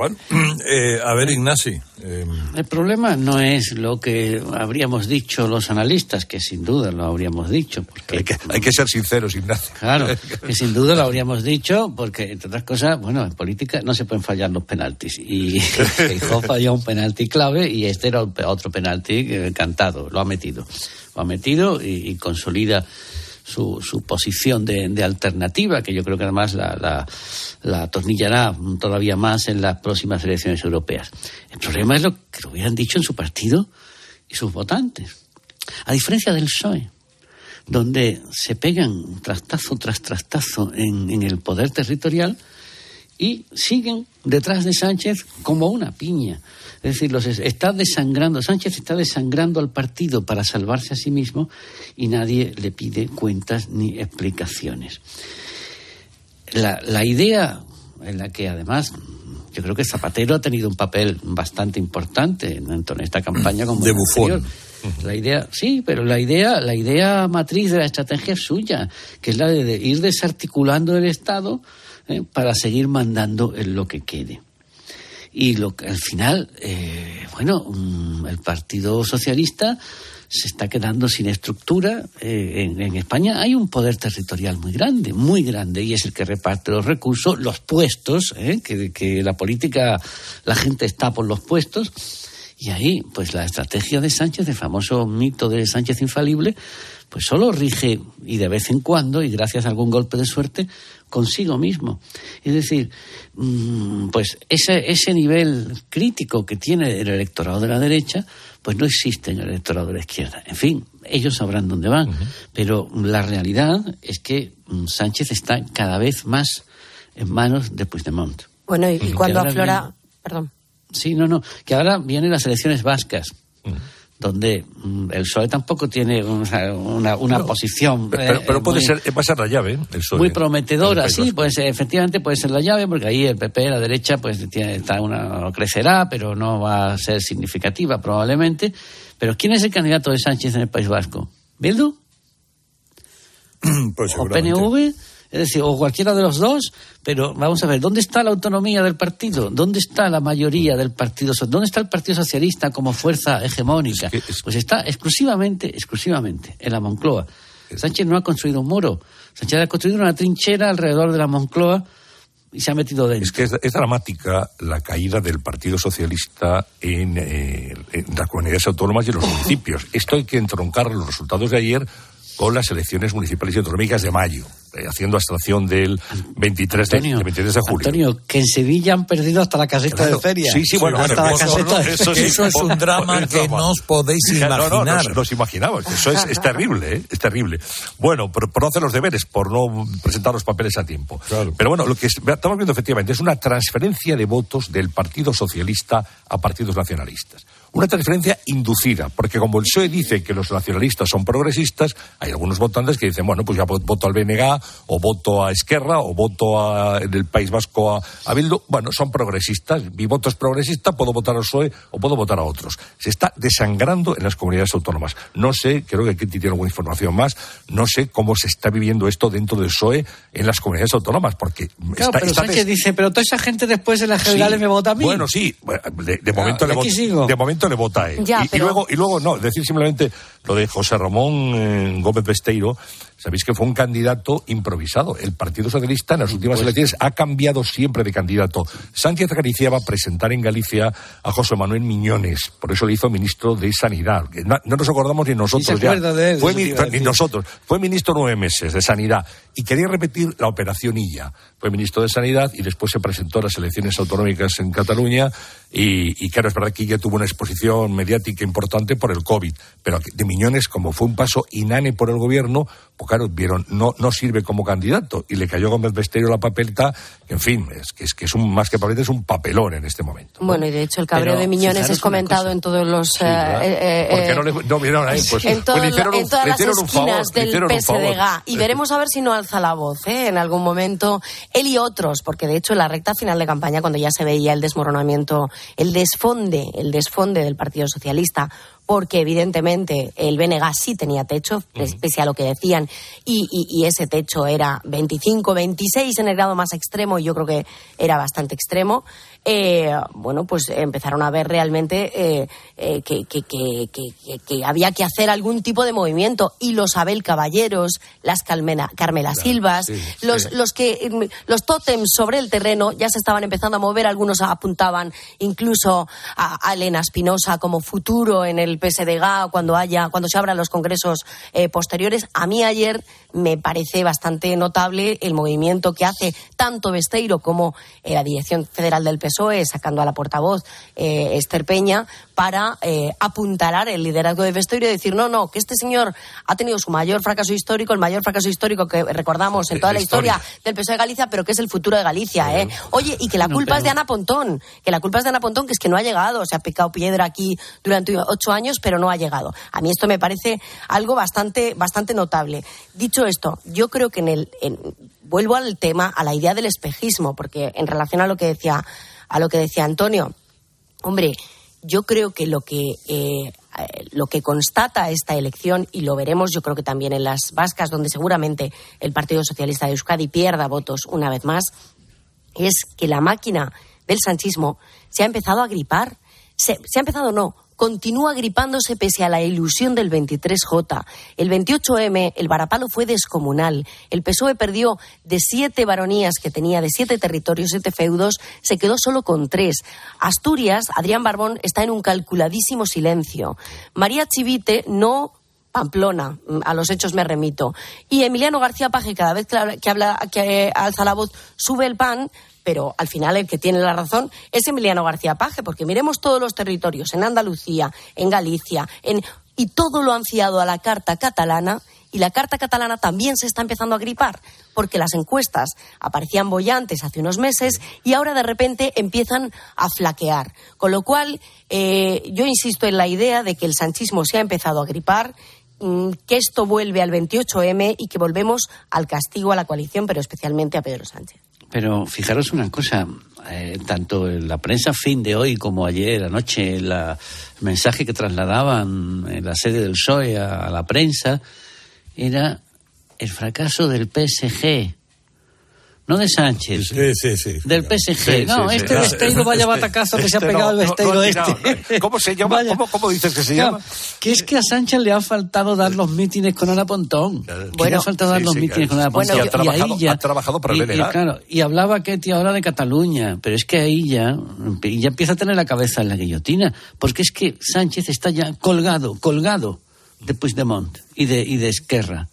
Bueno, eh, a ver, Ignasi. eh, El problema no es lo que habríamos dicho los analistas, que sin duda lo habríamos dicho. Porque, hay, que, hay que ser sinceros, Ignacio. Claro, que sin duda lo habríamos dicho, porque entre otras cosas, bueno, en política no se pueden fallar los penaltis. Y Feijóo falló un penalti clave y este era otro penalti eh, cantado, lo ha metido. Lo ha metido y, y consolida su, su posición de, alternativa, que yo creo que además la, la, la atornillará todavía más en las próximas elecciones europeas. El problema es lo que lo hubieran dicho en su partido y sus votantes. A diferencia del PSOE, donde se pegan trastazo tras trastazo en el poder territorial y siguen detrás de Sánchez como una piña. Es decir, los es- está desangrando, Sánchez está desangrando al partido para salvarse a sí mismo y nadie le pide cuentas ni explicaciones. La, la idea en la que además yo creo que Zapatero ha tenido un papel bastante importante en, en esta campaña como De la bufón. anterior. La idea, sí, pero la idea, la idea matriz de la estrategia es suya, que es la de ir desarticulando el Estado eh, para seguir mandando en lo que quede. Y lo al final, eh, bueno, mm, el Partido Socialista se está quedando sin estructura. Eh, en, España hay un poder territorial muy grande, muy grande, y es el que reparte los recursos, los puestos, que, que la política, la gente está por los puestos. Y ahí, pues la estrategia de Sánchez, el famoso mito de Sánchez infalible, pues solo rige, y de vez en cuando, y gracias a algún golpe de suerte, consigo mismo. Es decir, mm, pues ese, ese nivel crítico que tiene el electorado de la derecha, pues no existe en el electorado de la izquierda. En fin, ellos sabrán dónde van. Pero la realidad es que mm, Sánchez está cada vez más en manos de Puigdemont. Bueno, y, cuando aflora, perdón, Sí, no, no. Que ahora vienen las elecciones vascas. Donde mm, el PSOE tampoco tiene una, una, una No, posición. Pero, eh, pero puede muy- ser, va a ser la llave, ¿eh? el PSOE. muy prometedora, el sí, Vasco. pues eh, efectivamente puede ser la llave, porque ahí el PP, la derecha, pues tiene, está una, crecerá, pero no va a ser significativa probablemente. Pero ¿quién es el candidato de Sánchez en el País Vasco? ¿Bildu? Pues ¿O. PNV? Es decir, o cualquiera de los dos, pero vamos a ver, ¿dónde está la autonomía del partido? ¿Dónde está la mayoría del partido? ¿Dónde está el Partido Socialista como fuerza hegemónica? Pues está exclusivamente, exclusivamente en la Moncloa. Sánchez no ha construido un muro. Sánchez ha construido una trinchera alrededor de la Moncloa y se ha metido dentro. Es que es, es dramática la caída del Partido Socialista en, eh, en las comunidades autónomas y en los municipios. Esto hay que entroncar los resultados de ayer con las elecciones municipales y autonómicas de mayo, haciendo abstracción del 23 de, del 23 de julio. Antonio, que en Sevilla han perdido hasta la caseta Claro. de feria. Sí, sí, bueno, hasta bueno, la eso, caseta no, de eso sí, Eso es un drama que no os podéis No, no, imaginar. nos, nos imaginamos. Eso es, es terrible, ¿eh? es terrible. Bueno, por, por no hacer los deberes, por no presentar los papeles a tiempo. Pero bueno, lo que es- estamos viendo efectivamente es una transferencia de votos del Partido Socialista a partidos nacionalistas. Una transferencia inducida, porque como el PSOE dice que los nacionalistas son progresistas, hay algunos votantes que dicen, bueno, pues ya vo- voto al BNG, o voto a Esquerra, o voto a, en el País Vasco a, a Bildu. Bueno, son progresistas, mi voto es progresista, puedo votar al PSOE o puedo votar a otros. Se está desangrando en las comunidades autónomas. No sé, creo que Kitty tiene alguna información más, no sé cómo se está viviendo esto dentro del PSOE en las comunidades autónomas, porque Claro, está, pero está Sánchez des- dice, pero toda esa gente después de las generales Sí. me vota a mí. Bueno, sí, de, de momento, Ah, le vota, de momento le vota a él. Ya, y, y pero- luego, y luego, no, decir simplemente lo de José Ramón eh, Gómez Besteiro, sabéis que fue un candidato improvisado. El Partido Socialista en las últimas elecciones ha cambiado siempre de candidato. Sánchez acariciaba presentar en Galicia a José Manuel Miñones, por eso le hizo ministro de Sanidad. No, no nos acordamos ni nosotros ya. de él, Fue eso te mi- iba a ni nosotros. Fue ministro nueve meses de Sanidad y quería repetir la operación Illa. Fue ministro de Sanidad y después se presentó a las elecciones autonómicas en Cataluña y, y claro, es verdad que Illa tuvo una exposición mediática importante por el COVID, pero de Miñones, como fue un paso inane por el gobierno, pues claro, vieron, no, no sirve como candidato y le cayó a Gómez Besteiro la papeleta, que en fin, es que es, que es un, más que papeleta, es un papelón en este momento. Bueno, y de hecho el cabreo Pero, de Miñones es comentado en todos los... ¿verdad? eh, eh, ¿Por qué eh, no, le, no vieron ahí? Pues, en, pues le hicieron, en un- todas le las hicieron un favor, esquinas del. PSDG y veremos a ver si no alza la voz ¿eh? en algún momento él y otros porque de hecho en la recta final de campaña cuando ya se veía el desmoronamiento el desfonde el desfonde del Partido Socialista porque evidentemente el BNG sí tenía techo, pes- pese a lo que decían, y, y- y ese techo era 25, 26 en el grado más extremo, y yo creo que era bastante extremo. Eh, bueno, pues empezaron a ver realmente eh, eh, que, que- que- que- que- que había que hacer algún tipo de movimiento, y los Abel Caballeros, las Calmena- Carmela Silvas, sí, los, sí. los que mm, los tótems sobre el terreno ya se estaban empezando a mover, algunos apuntaban incluso a, a Elena Espinosa como futuro en el PSDG cuando haya cuando se abran los congresos eh, posteriores. A mí ayer me parece bastante notable el movimiento que hace tanto Besteiro como la Dirección Federal del PSOE, sacando a la portavoz eh, Esther Peña, para eh, apuntalar el liderazgo de Besteiro y decir, no, no, que este señor ha tenido su mayor fracaso histórico, el mayor fracaso histórico que recordamos en toda la historia, historia. del PSOE de Galicia, pero que es el futuro de Galicia, ¿eh? Oye, y que la No, culpa es de Ana Pontón, que la culpa es de Ana Pontón, que es que no ha llegado, se ha picado piedra aquí durante ocho años, pero no ha llegado. A mí esto me parece algo bastante, bastante notable. Dicho esto, yo creo que en el, en- vuelvo al tema, a la idea del espejismo, porque en relación a lo que decía, a lo que decía Antonio, hombre, yo creo que lo que eh, lo que constata esta elección y lo veremos yo creo que también en las vascas donde seguramente el Partido Socialista de Euskadi pierda votos una vez más es que la máquina del sanchismo se ha empezado a gripar. Se, se ha empezado, no, continúa gripándose pese a la ilusión del 23J. El 28M, el varapalo fue descomunal. El PSOE perdió de siete baronías que tenía, de siete territorios, siete feudos, se quedó solo con tres. Asturias, Adrián Barbón, está en un calculadísimo silencio. María Chivite no Pamplona, mm, a los hechos me remito. Y Emiliano García Paje, cada vez que habla, que, habla- que, eh, alza la voz, sube el pan, pero al final el que tiene la razón es Emiliano García Paje, porque miremos todos los territorios, en Andalucía, en Galicia, en, y todo lo han fiado a la carta catalana Y la carta catalana también se está empezando a gripar, porque las encuestas aparecían bollantes hace unos meses y ahora de repente empiezan a flaquear. Con lo cual, eh, yo insisto en la idea de que el sanchismo se ha empezado a gripar mm, que esto vuelve al 28M y que volvemos al castigo a la coalición, pero especialmente a Pedro Sánchez. Pero fijaros una cosa, eh, tanto en la prensa fin de hoy como ayer anoche, el mensaje que trasladaban en la sede del PSOE a la prensa era el fracaso del PSG. No de Sánchez. Sí, sí, sí. Del PSG. Sí, no, este Besteiro, vaya este- batacazo que se ha este pegado no, el Besteiro no, este. no. ¿Cómo se llama? ¿Cómo, cómo dices que se Claro, llama? Que es que a Sánchez le ha faltado dar los mítines con Ana Pontón. Le ha faltado dar los mítines con. Ana Pontón. Bueno, ha y trabajado- ahí ya, ha trabajado para el y, claro, y hablaba Ketty ahora de Cataluña, pero es que ahí ya, ya empieza a tener la cabeza en la guillotina, porque es que Sánchez está ya colgado, colgado de Puigdemont y de, y de Esquerra.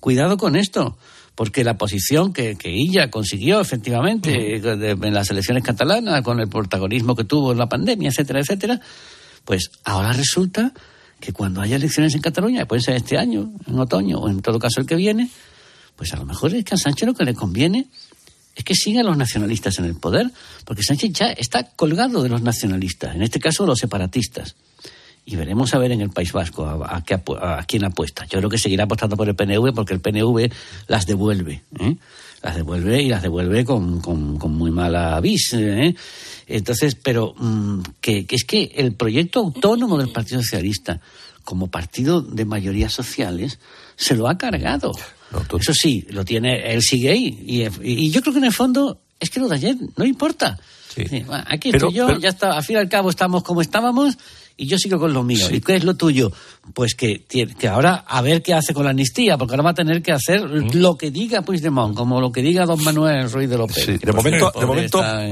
Cuidado con esto, porque la posición que, que ella consiguió efectivamente de- en las elecciones catalanas, con el protagonismo que tuvo en la pandemia, etcétera, etcétera, pues ahora resulta que cuando haya elecciones en Cataluña, puede ser este año, en otoño, o en todo caso el que viene, pues a lo mejor es que a Sánchez lo que le conviene es que sigan los nacionalistas en el poder, porque Sánchez ya está colgado de los nacionalistas, en este caso los separatistas. Y veremos a ver en el País Vasco a, a qué apu- a quién apuesta. Yo creo que seguirá apostando por el PNV porque el PNV las devuelve. ¿eh? Las devuelve y las devuelve con, con- con muy mala vis. ¿eh? Entonces, pero mm, que, que es que el proyecto autónomo del Partido Socialista, como partido de mayorías sociales, se lo ha cargado. Eso sí, lo tiene, él sigue ahí. Y, y yo creo que en el fondo es que lo de ayer no importa. Sí, Aquí Pero- estoy yo, pero- ya está, al fin y al cabo estamos como estábamos y yo sigo con lo mío. ¿Y qué es lo tuyo? Pues que, tiene- que ahora a ver qué hace con la amnistía, porque ahora va a tener que hacer lo que diga Puigdemont, como lo que diga don Manuel Ruiz de López. Sí, Que de momento, de momento en-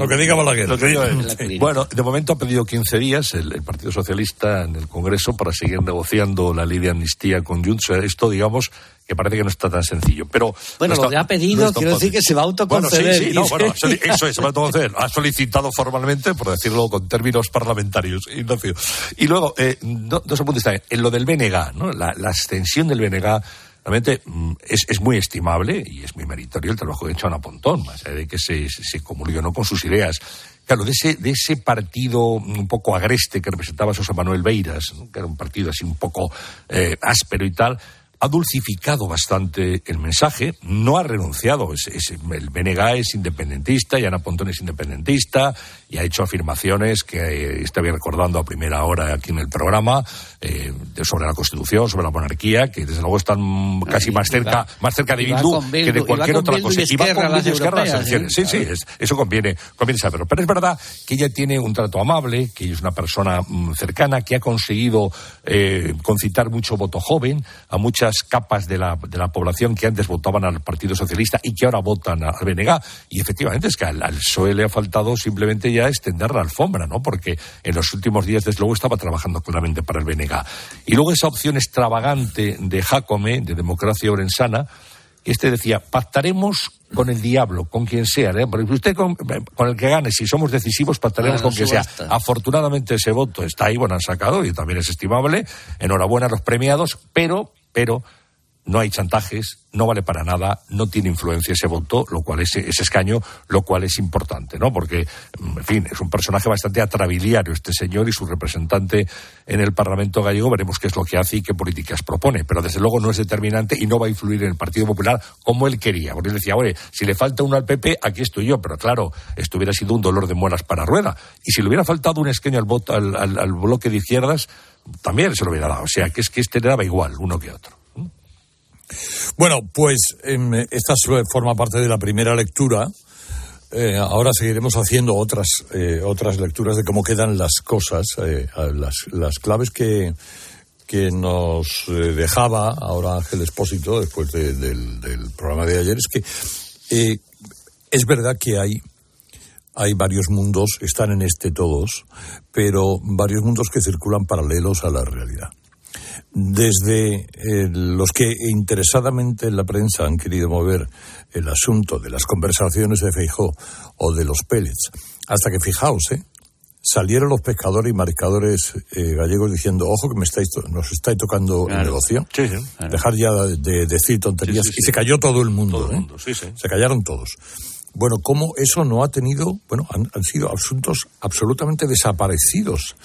Lo que diga en la clínica. Bueno, de momento ha pedido 15 días el, el Partido Socialista en el Congreso para seguir negociando la ley de amnistía con Junts. Esto, digamos, que parece que no está tan sencillo. Pero Bueno, no lo está- de ha pedido, no quiero decir que se va a autoconceder. Bueno, sí, sí, no, bueno, eso es, se va a autoconceder. Ha solicitado formalmente, por decirlo con términos parlamentarios, Ignacio. Y luego, eh, do- dos apuntes también. En lo del BNG, ¿no? La, la extensión del BNG realmente mm, es, es muy estimable y es muy meritorio el trabajo que ha hecho Ana Pontón, más allá de que se, se, ¿no? con sus ideas. Claro, de ese, de ese partido un poco agreste que representaba José Manuel Beiras, ¿no? que era un partido así un poco eh, áspero y tal, ha dulcificado bastante el mensaje, no ha renunciado. Es, es- el BNG es independentista y Ana Pontón es independentista y ha hecho afirmaciones que eh, estaba recordando a primera hora aquí en el programa eh, sobre la Constitución, sobre la monarquía, que desde luego están casi más cerca, más cerca de va Bildu que de va cualquier otra cosa. y Esquerra con Bildu y Esquerra a las europeas, elecciones. Sí, sí, es- eso conviene, conviene saberlo. Pero es verdad que ella tiene un trato amable, que ella es una persona mm, cercana, que ha conseguido eh, concitar mucho voto joven a muchas capas de la, de la población que antes votaban al Partido Socialista y que ahora votan al BNG. Y efectivamente es que al, al PSOE le ha faltado simplemente ya extender la alfombra, ¿no? Porque en los últimos días, desde luego, estaba trabajando claramente para el BNG. Y luego esa opción extravagante de Jacome, de democracia orensana, este decía, pactaremos con el diablo, con quien sea, ¿eh? porque usted con, con el que gane, si somos decisivos, pactaremos Ah, con quien sea. Afortunadamente ese voto está ahí, bueno, han sacado y también es estimable. Enhorabuena a los premiados, pero, pero no hay chantajes, no vale para nada, no tiene influencia ese voto, lo cual es ese escaño, lo cual es importante, ¿no? Porque, mm, en fin, es un personaje bastante atrabiliario este señor y su representante en el Parlamento gallego, veremos qué es lo que hace y qué políticas propone, pero desde luego no es determinante y no va a influir en el Partido Popular como él quería, porque él decía, oye, si le falta uno al PP, aquí estoy yo, pero claro, esto hubiera sido un dolor de muelas para Rueda, y si le hubiera faltado un escaño al, voto, al, al- al bloque de izquierdas, también se lo hubiera dado, o sea, que es que este le daba igual uno que otro. Bueno, pues em, esta forma parte de la primera lectura. Eh, ahora seguiremos haciendo otras eh, otras lecturas de cómo quedan las cosas, eh, las, las claves que, que nos eh, dejaba ahora Ángel Espósito después de- del, del programa de ayer es que eh, es verdad que hay hay varios mundos, están en este todos, pero varios mundos que circulan paralelos a la realidad desde eh, los que interesadamente en la prensa han querido mover el asunto de las conversaciones de Feijó o de los pellets, hasta que fijaos, ¿eh? salieron los pescadores y mariscadores eh, gallegos diciendo, ojo que me estáis nos estáis tocando el negocio. Dejar ya de decir tonterías. Sí, Y se cayó todo el mundo. Todo el ¿eh? mundo, sí, sí. Se callaron todos. Bueno, cómo eso no ha tenido, bueno, han, han sido asuntos absolutamente desaparecidos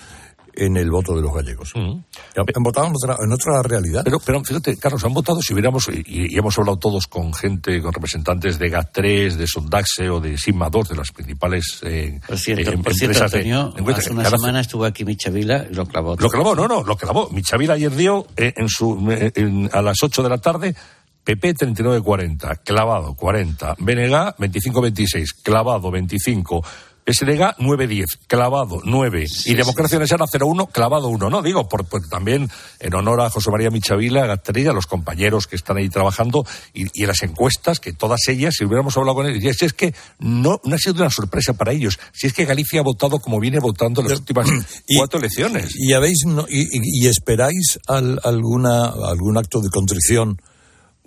en el voto de los gallegos. Han, han votado en otra, en otra realidad. Pero, pero fíjate, Carlos, han votado si hubiéramos, y, y hemos hablado todos con gente, con representantes de GAT3, de Sondaxe o de Sigma 2, de las principales eh, Por cierto, eh, por cierto de- Antonio, encuestas. hace una semana estuvo aquí Michavila y lo clavó. Lo clavó, no, no, lo clavó. Michavila ayer dio eh, en su, eh, en- a las 8 de la tarde PP 39-40, clavado 40, BNG 25-26, clavado 25, SDG 9-10, clavado 9 y Democracia Nacional 0-1, clavado 1. No digo, por, por- también en honor a José María Michavila, a Gastrilla, a los compañeros que están ahí trabajando y, y las encuestas, que todas ellas, si hubiéramos hablado con ellos, si es que no, no ha sido una sorpresa para ellos, si es que Galicia ha votado como viene votando en las últimas cuatro elecciones. ¿Y, habéis, no- y, y- y esperáis al- alguna, algún acto de contrición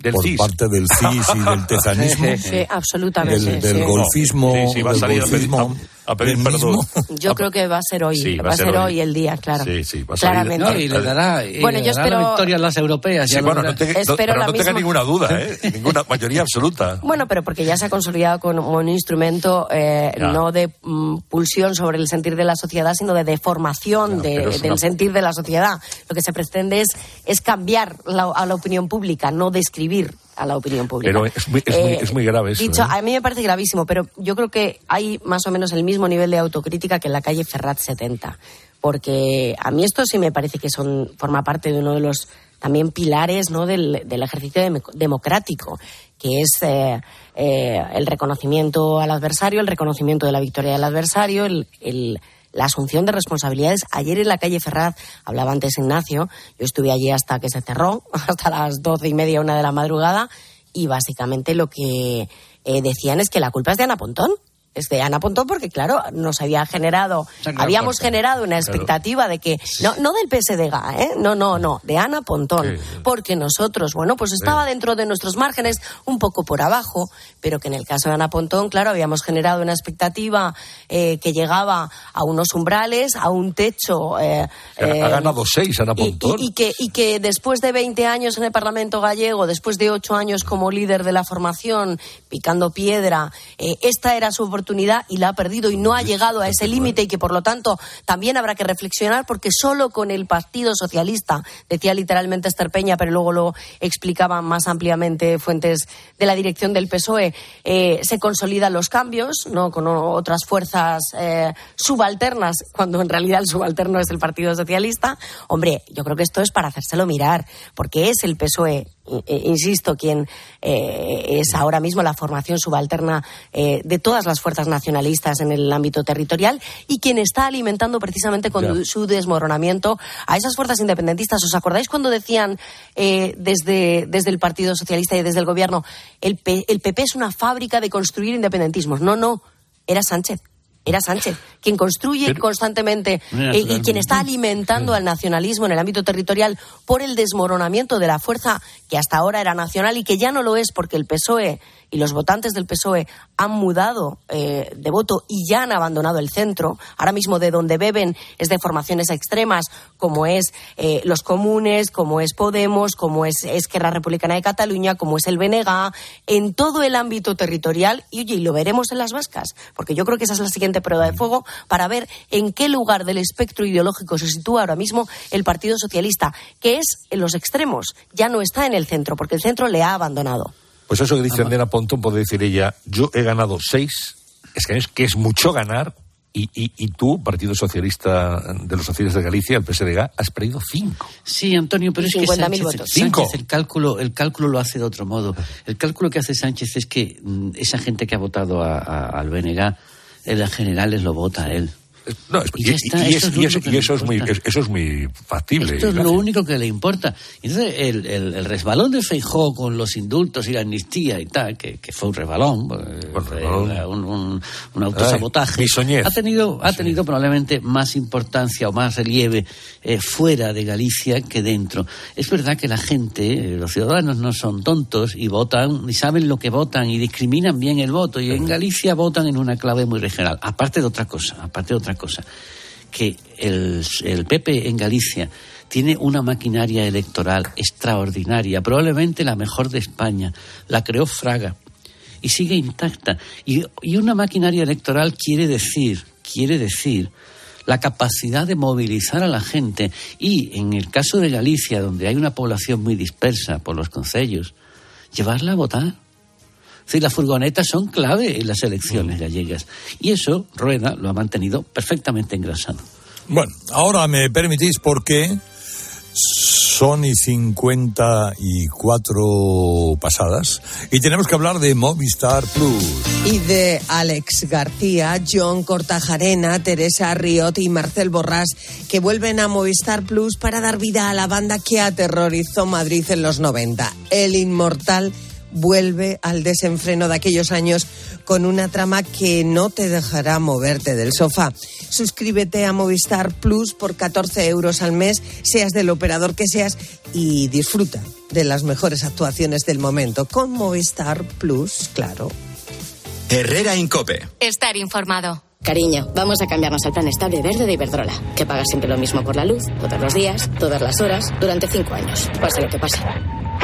Del por CIS. parte del CIS y del tezanismo? Sí, absolutamente. Del, del sí. golfismo. Sí, sí, va a del salir a pedir- golfismo, a- a pedir perdón. Yo creo que va a ser hoy. Sí, va, a ser hoy. el día, claro. Sí, sí, va a salir-. No, y le dará, y Bueno, le yo dará la espero- victoria a las europeas. Ya bueno, no, te- no- pero la no tenga misma- ninguna duda, ¿eh? Ninguna mayoría absoluta. Bueno, pero porque ya se ha consolidado como un instrumento eh, no de mm, pulsión sobre el sentir de la sociedad, sino de deformación de- del una- sentir de la sociedad. Lo que se pretende es, es cambiar la- a la opinión pública, no describir a la opinión pública. Pero es muy, es muy, Eh, es muy grave eso. Dicho, ¿eh? a mí me parece gravísimo, pero yo creo que hay más o menos el mismo nivel de autocrítica que en la calle Ferrat 70. Porque a mí esto sí me parece que son, forma parte de uno de los también pilares ¿no? del, del ejercicio dem- democrático, que es eh, eh, el reconocimiento al adversario, el reconocimiento de la victoria del adversario, el- el- la asunción de responsabilidades. Ayer en la calle Ferraz, hablaba antes Ignacio, yo estuve allí hasta que se cerró, hasta las doce y media, una de la madrugada, y básicamente lo que eh, decían es que la culpa es de Ana Pontón. Es de Ana Pontón porque, claro, nos había generado, habíamos generado una Claro. expectativa de que, no, no del PSDG, ¿eh? no, no, no, de Ana Pontón, porque nosotros, bueno, pues estaba dentro de nuestros márgenes, un poco por abajo, pero que en el caso de Ana Pontón, claro, habíamos generado una expectativa eh, que llegaba a unos umbrales, a un techo. eh, Ha- eh, ha ganado seis Ana Pontón. Y, y que, y que después de 20 años en el Parlamento gallego, después de 8 años como líder de la formación, picando piedra, esta era su oportunidad y la ha perdido y no ha llegado a ese límite y que por lo tanto también habrá que reflexionar porque solo con el Partido Socialista, decía literalmente Esther Peña, pero luego lo explicaban más ampliamente fuentes de la dirección del PSOE, eh, se consolidan los cambios, no con otras fuerzas eh, subalternas, cuando en realidad el subalterno es el Partido Socialista. Hombre, yo creo que esto es para hacérselo mirar, porque es el PSOE, insisto, quien eh, es ahora mismo la formación subalterna eh, de todas las fuerzas nacionalistas en el ámbito territorial y quien está alimentando precisamente con su desmoronamiento a esas fuerzas independentistas. ¿Os acordáis cuando decían eh, desde, desde el Partido Socialista y desde el Gobierno el, P- el PP es una fábrica de construir independentismos? No, no, era Sánchez. Era Sánchez quien construye constantemente eh, y quien está alimentando al nacionalismo en el ámbito territorial por el desmoronamiento de la fuerza que hasta ahora era nacional y que ya no lo es porque el PSOE y los votantes del PSOE han mudado eh, de voto y ya han abandonado el centro. Ahora mismo de donde beben es de formaciones extremas como es eh, los comunes, como es Podemos, como es Esquerra Republicana de Cataluña, como es el BNG, en todo el ámbito territorial y, oye, y lo veremos en las vascas, porque yo creo que esa es la siguiente prueba de fuego para ver en qué lugar del espectro ideológico se sitúa ahora mismo el Partido Socialista, que es en los extremos, ya no está en el centro, porque el centro le ha abandonado. Pues eso que dice Andrea Pontón, puede decir ella, yo he ganado seis escaños, que es mucho ganar, y, y, y tú, Partido Socialista de los Socialistas de Galicia, el PSDG, has perdido cinco. Sí, Antonio, pero es que 50.000 Sánchez, votos. Cinco. Sánchez el cálculo, el cálculo lo hace de otro modo. El cálculo que hace Sánchez es que mm, esa gente que ha votado a- a- al BNG, en las generales lo vota a él. No, es- Y y, está, y eso es, es y eso- y es muy, eso es muy factible. Esto es lo único que le importa. Entonces, el, el, el resbalón de Feijó con los indultos y la amnistía y tal, que, que fue un resbalón, eh, fue un, un- un autosabotaje, Ay, ha tenido, ha tenido probablemente más importancia o más relieve eh, fuera de Galicia que dentro. Es verdad que la gente, eh, los ciudadanos no son tontos y votan, y saben lo que votan y discriminan bien el voto. Y en Galicia votan en una clave muy regional. Aparte de otra cosa, aparte de otra cosa, que el, el PP en Galicia tiene una maquinaria electoral extraordinaria, probablemente la mejor de España. La creó Fraga y sigue intacta. Y, y una maquinaria electoral quiere decir, quiere decir la capacidad de movilizar a la gente y, en el caso de Galicia, donde hay una población muy dispersa por los concellos, llevarla a votar. Es decir, las furgonetas son clave en las elecciones gallegas. Y eso Rueda lo ha mantenido perfectamente engrasado. Bueno, ahora me permitís porque son y 54 pasadas y tenemos que hablar de Movistar Plus. Y de Alex García, John Cortajarena, Teresa Riot y Marcel Borrás, que vuelven a Movistar Plus para dar vida a la banda que aterrorizó Madrid en los 90. El inmortal vuelve al desenfreno de aquellos años con una trama que no te dejará moverte del sofá. Suscríbete a Movistar Plus por 14 euros al mes, seas del operador que seas, y disfruta de las mejores actuaciones del momento con Movistar Plus, claro. Herrera Incope. Estar informado. Cariño, vamos a cambiarnos al plan estable verde de Iberdrola, que paga siempre lo mismo por la luz, todos los días, todas las horas, durante cinco años, pase lo que pase.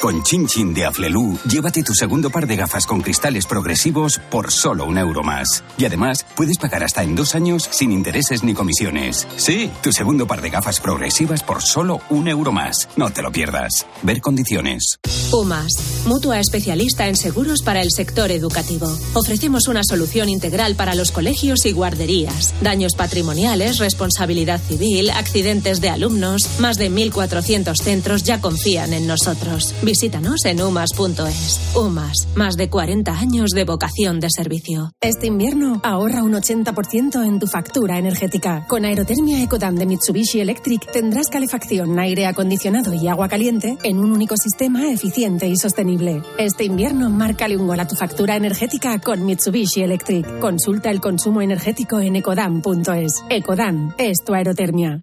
Con Chin Chin de Aflelu, llévate tu segundo par de gafas con cristales progresivos por solo un euro más. Y además, puedes pagar hasta en dos años sin intereses ni comisiones. Sí, tu segundo par de gafas progresivas por solo un euro más. No te lo pierdas. Ver condiciones. UMAS, mutua especialista en seguros para el sector educativo. Ofrecemos una solución integral para los colegios y guarderías. Daños patrimoniales, responsabilidad civil, accidentes de alumnos. Más de 1.400 centros ya confían en nosotros. Visítanos en umas.es. Umas, más de 40 años de vocación de servicio. Este invierno ahorra un 80% en tu factura energética. Con Aerotermia Ecodan de Mitsubishi Electric tendrás calefacción, aire acondicionado y agua caliente en un único sistema eficiente y sostenible. Este invierno márcale un gol a tu factura energética con Mitsubishi Electric. Consulta el consumo energético en ecodan.es. Ecodan es tu aerotermia.